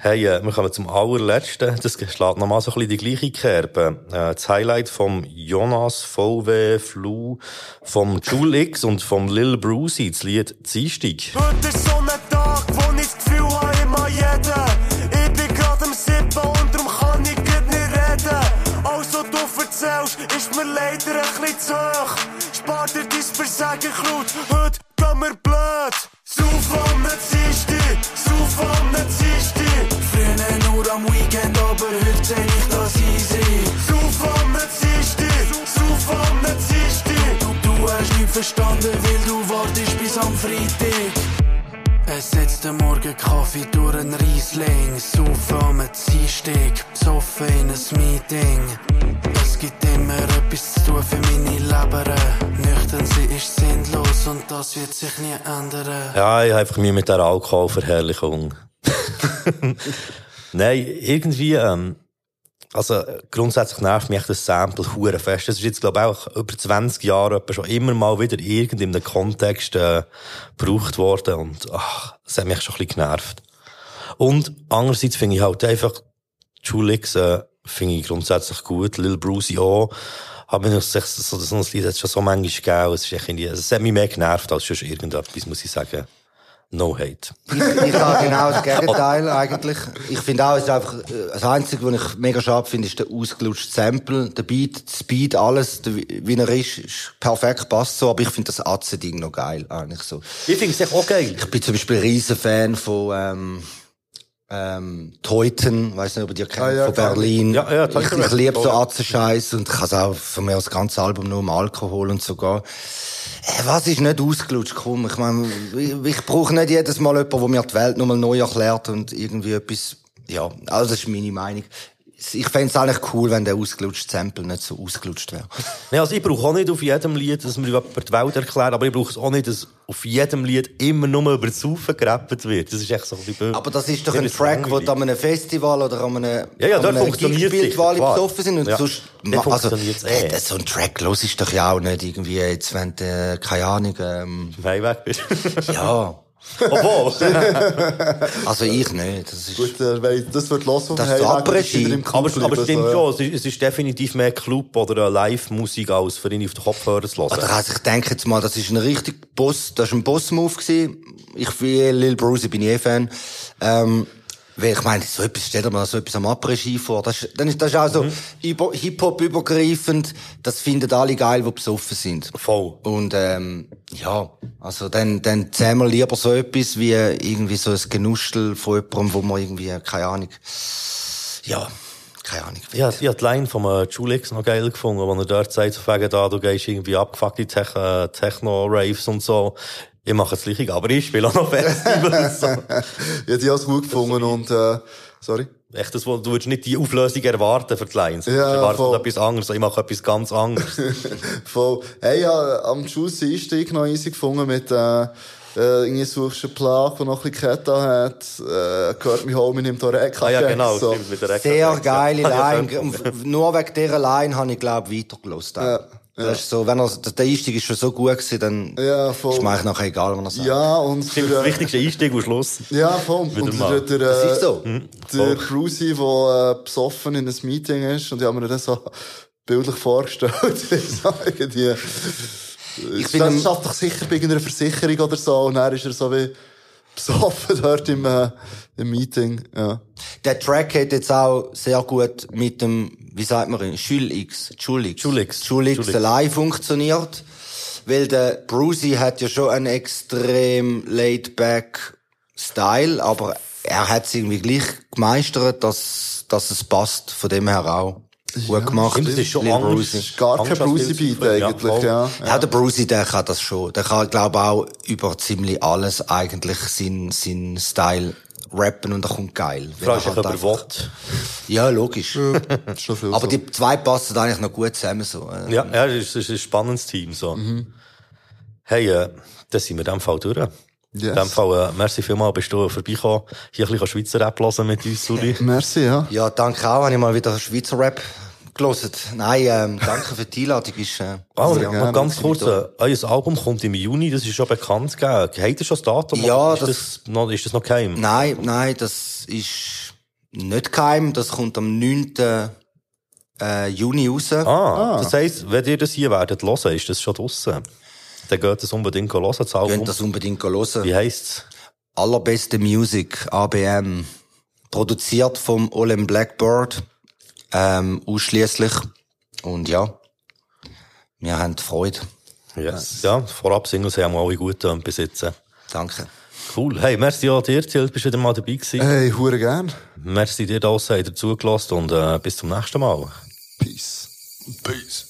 S1: Hey, äh, wir kommen zum allerletzten. Das schlägt nochmal so ein bisschen die gleiche Kerbe. Äh, das Highlight vom Jonas VW Flu, vom Jule und vom Lil Brucey, das Lied Ziehstig.
S18: Heute ist so ein Tag, wo ich das Gefühl habe, immer jeder. Ich bin grad am Sippen und darum kann ich nicht reden. Also du erzählst, ist mir leider ein bisschen zu hoch. Spar dir dein Versagen, Kraut, heute gehen wir blöd. Sauf am Dienstag, sauf am Dienstag. Am Weekend, aber heute seh ich das easy. Sauf am Dienstag, sauf am Dienstag. Du, du hast nicht verstanden, weil du wartest bis am Freitag. Es setzt den Morgen Kaffee durch ein Riesling. Saufen am Dienstag, besoffen in ein Meeting. Es gibt immer etwas zu tun für meine Leber. Nüchtern sie ist sinnlos und das wird sich nie ändern.
S1: Ja, ich habe einfach mir mit der Alkoholverherrlichung. Nein, irgendwie, ähm, also grundsätzlich nervt mich das Sample hure fest. Das ist jetzt, glaube ich, auch über 20 Jahre schon immer mal wieder irgend in einem Kontext äh, gebraucht worden und ach, das hat mich schon ein bisschen genervt. Und andererseits finde ich halt einfach, Julix äh, finde ich grundsätzlich gut, Lil Brucey auch. Aber mir so, so, so ein Lied hat es schon so manchmal gegeben. Es, ist irgendwie, es hat mich mehr genervt als sonst irgendetwas, muss ich sagen. No hate.
S2: Ich, ich habe genau das Gegenteil eigentlich. Ich finde auch, es ist einfach, äh, das Einzige, was ich mega schade finde, ist der ausgelutschte Sample, der Beat, der Speed, alles, der, wie er ist, ist perfekt, passt so, aber ich finde das Atze-Ding noch geil, eigentlich so.
S1: Ich finde es echt auch geil.
S2: Ich bin zum Beispiel ein riesen Fan von, ähm, ähm, Teuten, weiss nicht, ob ihr kennt,
S3: Ah, ja,
S2: von
S3: klar.
S2: Berlin.
S1: Ja, ja,
S2: ich, ich liebe so. Atze-Scheiß und ich kann es auch von mir das ganze Album nur um Alkohol und so gehen. Äh, Was ist nicht ausgelutscht? Komm, ich meine, ich, ich brauche nicht jedes Mal jemanden, der mir die Welt nochmal neu erklärt und irgendwie etwas ja, also das ist meine Meinung. Ich fände es eigentlich cool, wenn der ausgelutschte Sample nicht so ausgelutscht wäre.
S1: Ja, also ich brauche auch nicht auf jedem Lied, dass mir jemand die Welt erklärt, aber ich brauche es auch nicht, dass auf jedem Lied immer nur über das Saufen gerappt wird. Das ist echt so ein bisschen
S2: Aber das ist doch ein Track, der an einem Festival oder an einem,
S1: Ja, ja,
S2: an einem Gig spielt, wo alle besoffen sind. Und
S1: Ja.
S2: sonst,
S1: Dort
S2: also,
S1: funktioniert's eh.
S2: äh, so ein Track los ist doch ja auch nicht irgendwie jetzt, wenn du, äh, keine Ahnung, ähm,
S1: Weit weg bist.
S2: ja.
S1: Obwohl.
S2: also ich nicht. Das ist,
S3: Gut, äh, weil das wird los,
S2: Das ist so Après-Ski.
S1: Aber, aber stimmt
S3: so, ja.
S1: schon, es ist, es ist definitiv mehr Club oder Live-Musik als für ihn auf den Kopfhörer zu hören.
S2: Oder also ich denke jetzt mal, das ist ein richtig Boss, das ist ein Boss-Move gewesen. Ich wie Lil Bruce, bin ich eh Fan. Ähm, weil ich meine, so etwas, stell dir mal so etwas am Après-Ski vor. Das, ist- dann ist das ist auch so
S1: Mhm.
S2: über- Hip-Hop übergreifend. Das finden alle geil, die besoffen sind.
S1: Voll.
S2: Und, ähm, ja, also dann, dann wir lieber so etwas wie irgendwie so ein Genustel von jemandem, wo man irgendwie, keine Ahnung, ja, keine Ahnung.
S1: Ja, ich habe die Line vom äh, Julix noch geil gefunden, wo er dort sagt, so wegen da, du gehst irgendwie abgefuckte äh, Techno-Raves und so. Ich mache das Gleiche, aber ich spiele auch noch Festivals. so.
S3: Ja, die habe ich gut gefunden und, äh, sorry.
S1: Echt, das, wo- du würdest nicht die Auflösung erwarten für die Lines.
S3: Ja,
S1: du erwartest
S3: voll.
S1: etwas anderes, ich mache etwas ganz anderes.
S3: Voll. Hey, ja, am Schluss Einstieg noch easy gefunden mit, äh, äh, irgendwie suchst du einen Plag, der noch ein bisschen Kette hat, äh, gehört mich home, nimmt da Rekka.
S1: Ah ja, genau,
S3: so.
S1: mit der Rekka.
S2: Sehr geile Line. Nur wegen dieser Line habe ich, glaube ich, weitergelost.
S3: Ja,
S2: Das ist so, wenn er, der Einstieg ist schon so gut gewesen, dann
S3: Ja, voll.
S2: ist mir eigentlich nachher egal, was er sagt.
S3: Ja, und für,
S1: das
S3: äh,
S1: wichtigste Einstieg und Schluss.
S3: Ja, voll.
S1: Wieder
S3: Und
S1: mal.
S3: der, der,
S2: Das ist so.
S1: Mhm.
S3: der. Cruzy, der äh, besoffen in einem Meeting ist, und ich habe mir das so bildlich vorgestellt. ich sage die. Ich
S2: bin
S3: das schafft doch sicher bei irgendeiner Versicherung oder so, und dann ist er so wie besoffen dort im, äh, im Meeting. Ja.
S2: Der Track hat jetzt auch sehr gut mit dem, wie sagt man, Schul X, Schulix.
S1: Schulix.
S2: Schulix
S1: Schulix.
S2: allein funktioniert. Weil der Brucey hat ja schon einen extrem laid-back Style, aber er hat es irgendwie gleich gemeistert, dass, dass es passt. Von dem her auch. Gut gemacht.
S1: Stimmt, das ist schon
S2: Lil. Brucey.
S3: Gar kein
S1: Angst als
S3: Brucey-Beat
S1: Filzfilm, ja,
S3: eigentlich,
S1: voll.
S3: ja.
S2: Ja, der Brucey, der kann das schon. Der kann, glaube auch über ziemlich alles eigentlich sein, sein Style rappen und er kommt geil.
S1: Ob er
S2: halt
S1: will.
S2: einfach- Ja, logisch. Aber die zwei passen eigentlich noch gut zusammen, so. äh.
S1: Ja, ja, das ist, das ist ein spannendes Team, so. Hey, äh, dann sind wir in dem Fall durch. In
S3: Yes.
S1: dem Fall, äh, merci vielmals, bist du vorbeigekommen, hier ein bisschen Schweizer Rap hören mit uns, Suli.
S3: Merci, ja.
S2: Ja, danke auch, habe ich mal wieder Schweizer Rap gelesen. Nein, ähm, danke für die Einladung. Ist, äh,
S1: Ah,
S2: sehr
S1: noch
S2: gerne.
S1: ganz kurz, äh, euer Album kommt im Juni, das ist schon bekannt gegeben. Habt ihr schon das Datum?
S2: Ja,
S1: ist das, noch, ist das noch geheim?
S2: Nein, nein, das ist nicht geheim. Das kommt am 9. Äh, Juni raus.
S1: Ah, das heisst, wenn ihr das hier werdet hören, ist das schon draussen. Dann geht das unbedingt hören, das Album.
S2: Könnt das unbedingt hören.
S1: Wie heisst's?
S2: Allerbeste Music, ABM. Produziert vom Olem Blackbird. Ähm, ausschließlich. Und ja, wir haben Freude.
S1: Yes. Ja, vorab Singles haben wir alle gut ähm, besitzen.
S2: Danke.
S1: Cool. Hey, merci auch dir, Till, bist wieder mal dabei gewesen.
S3: Hey, hure gern.
S1: Merci dir, dass ihr zugelassen und äh, bis zum nächsten Mal.
S3: Peace.
S13: Peace.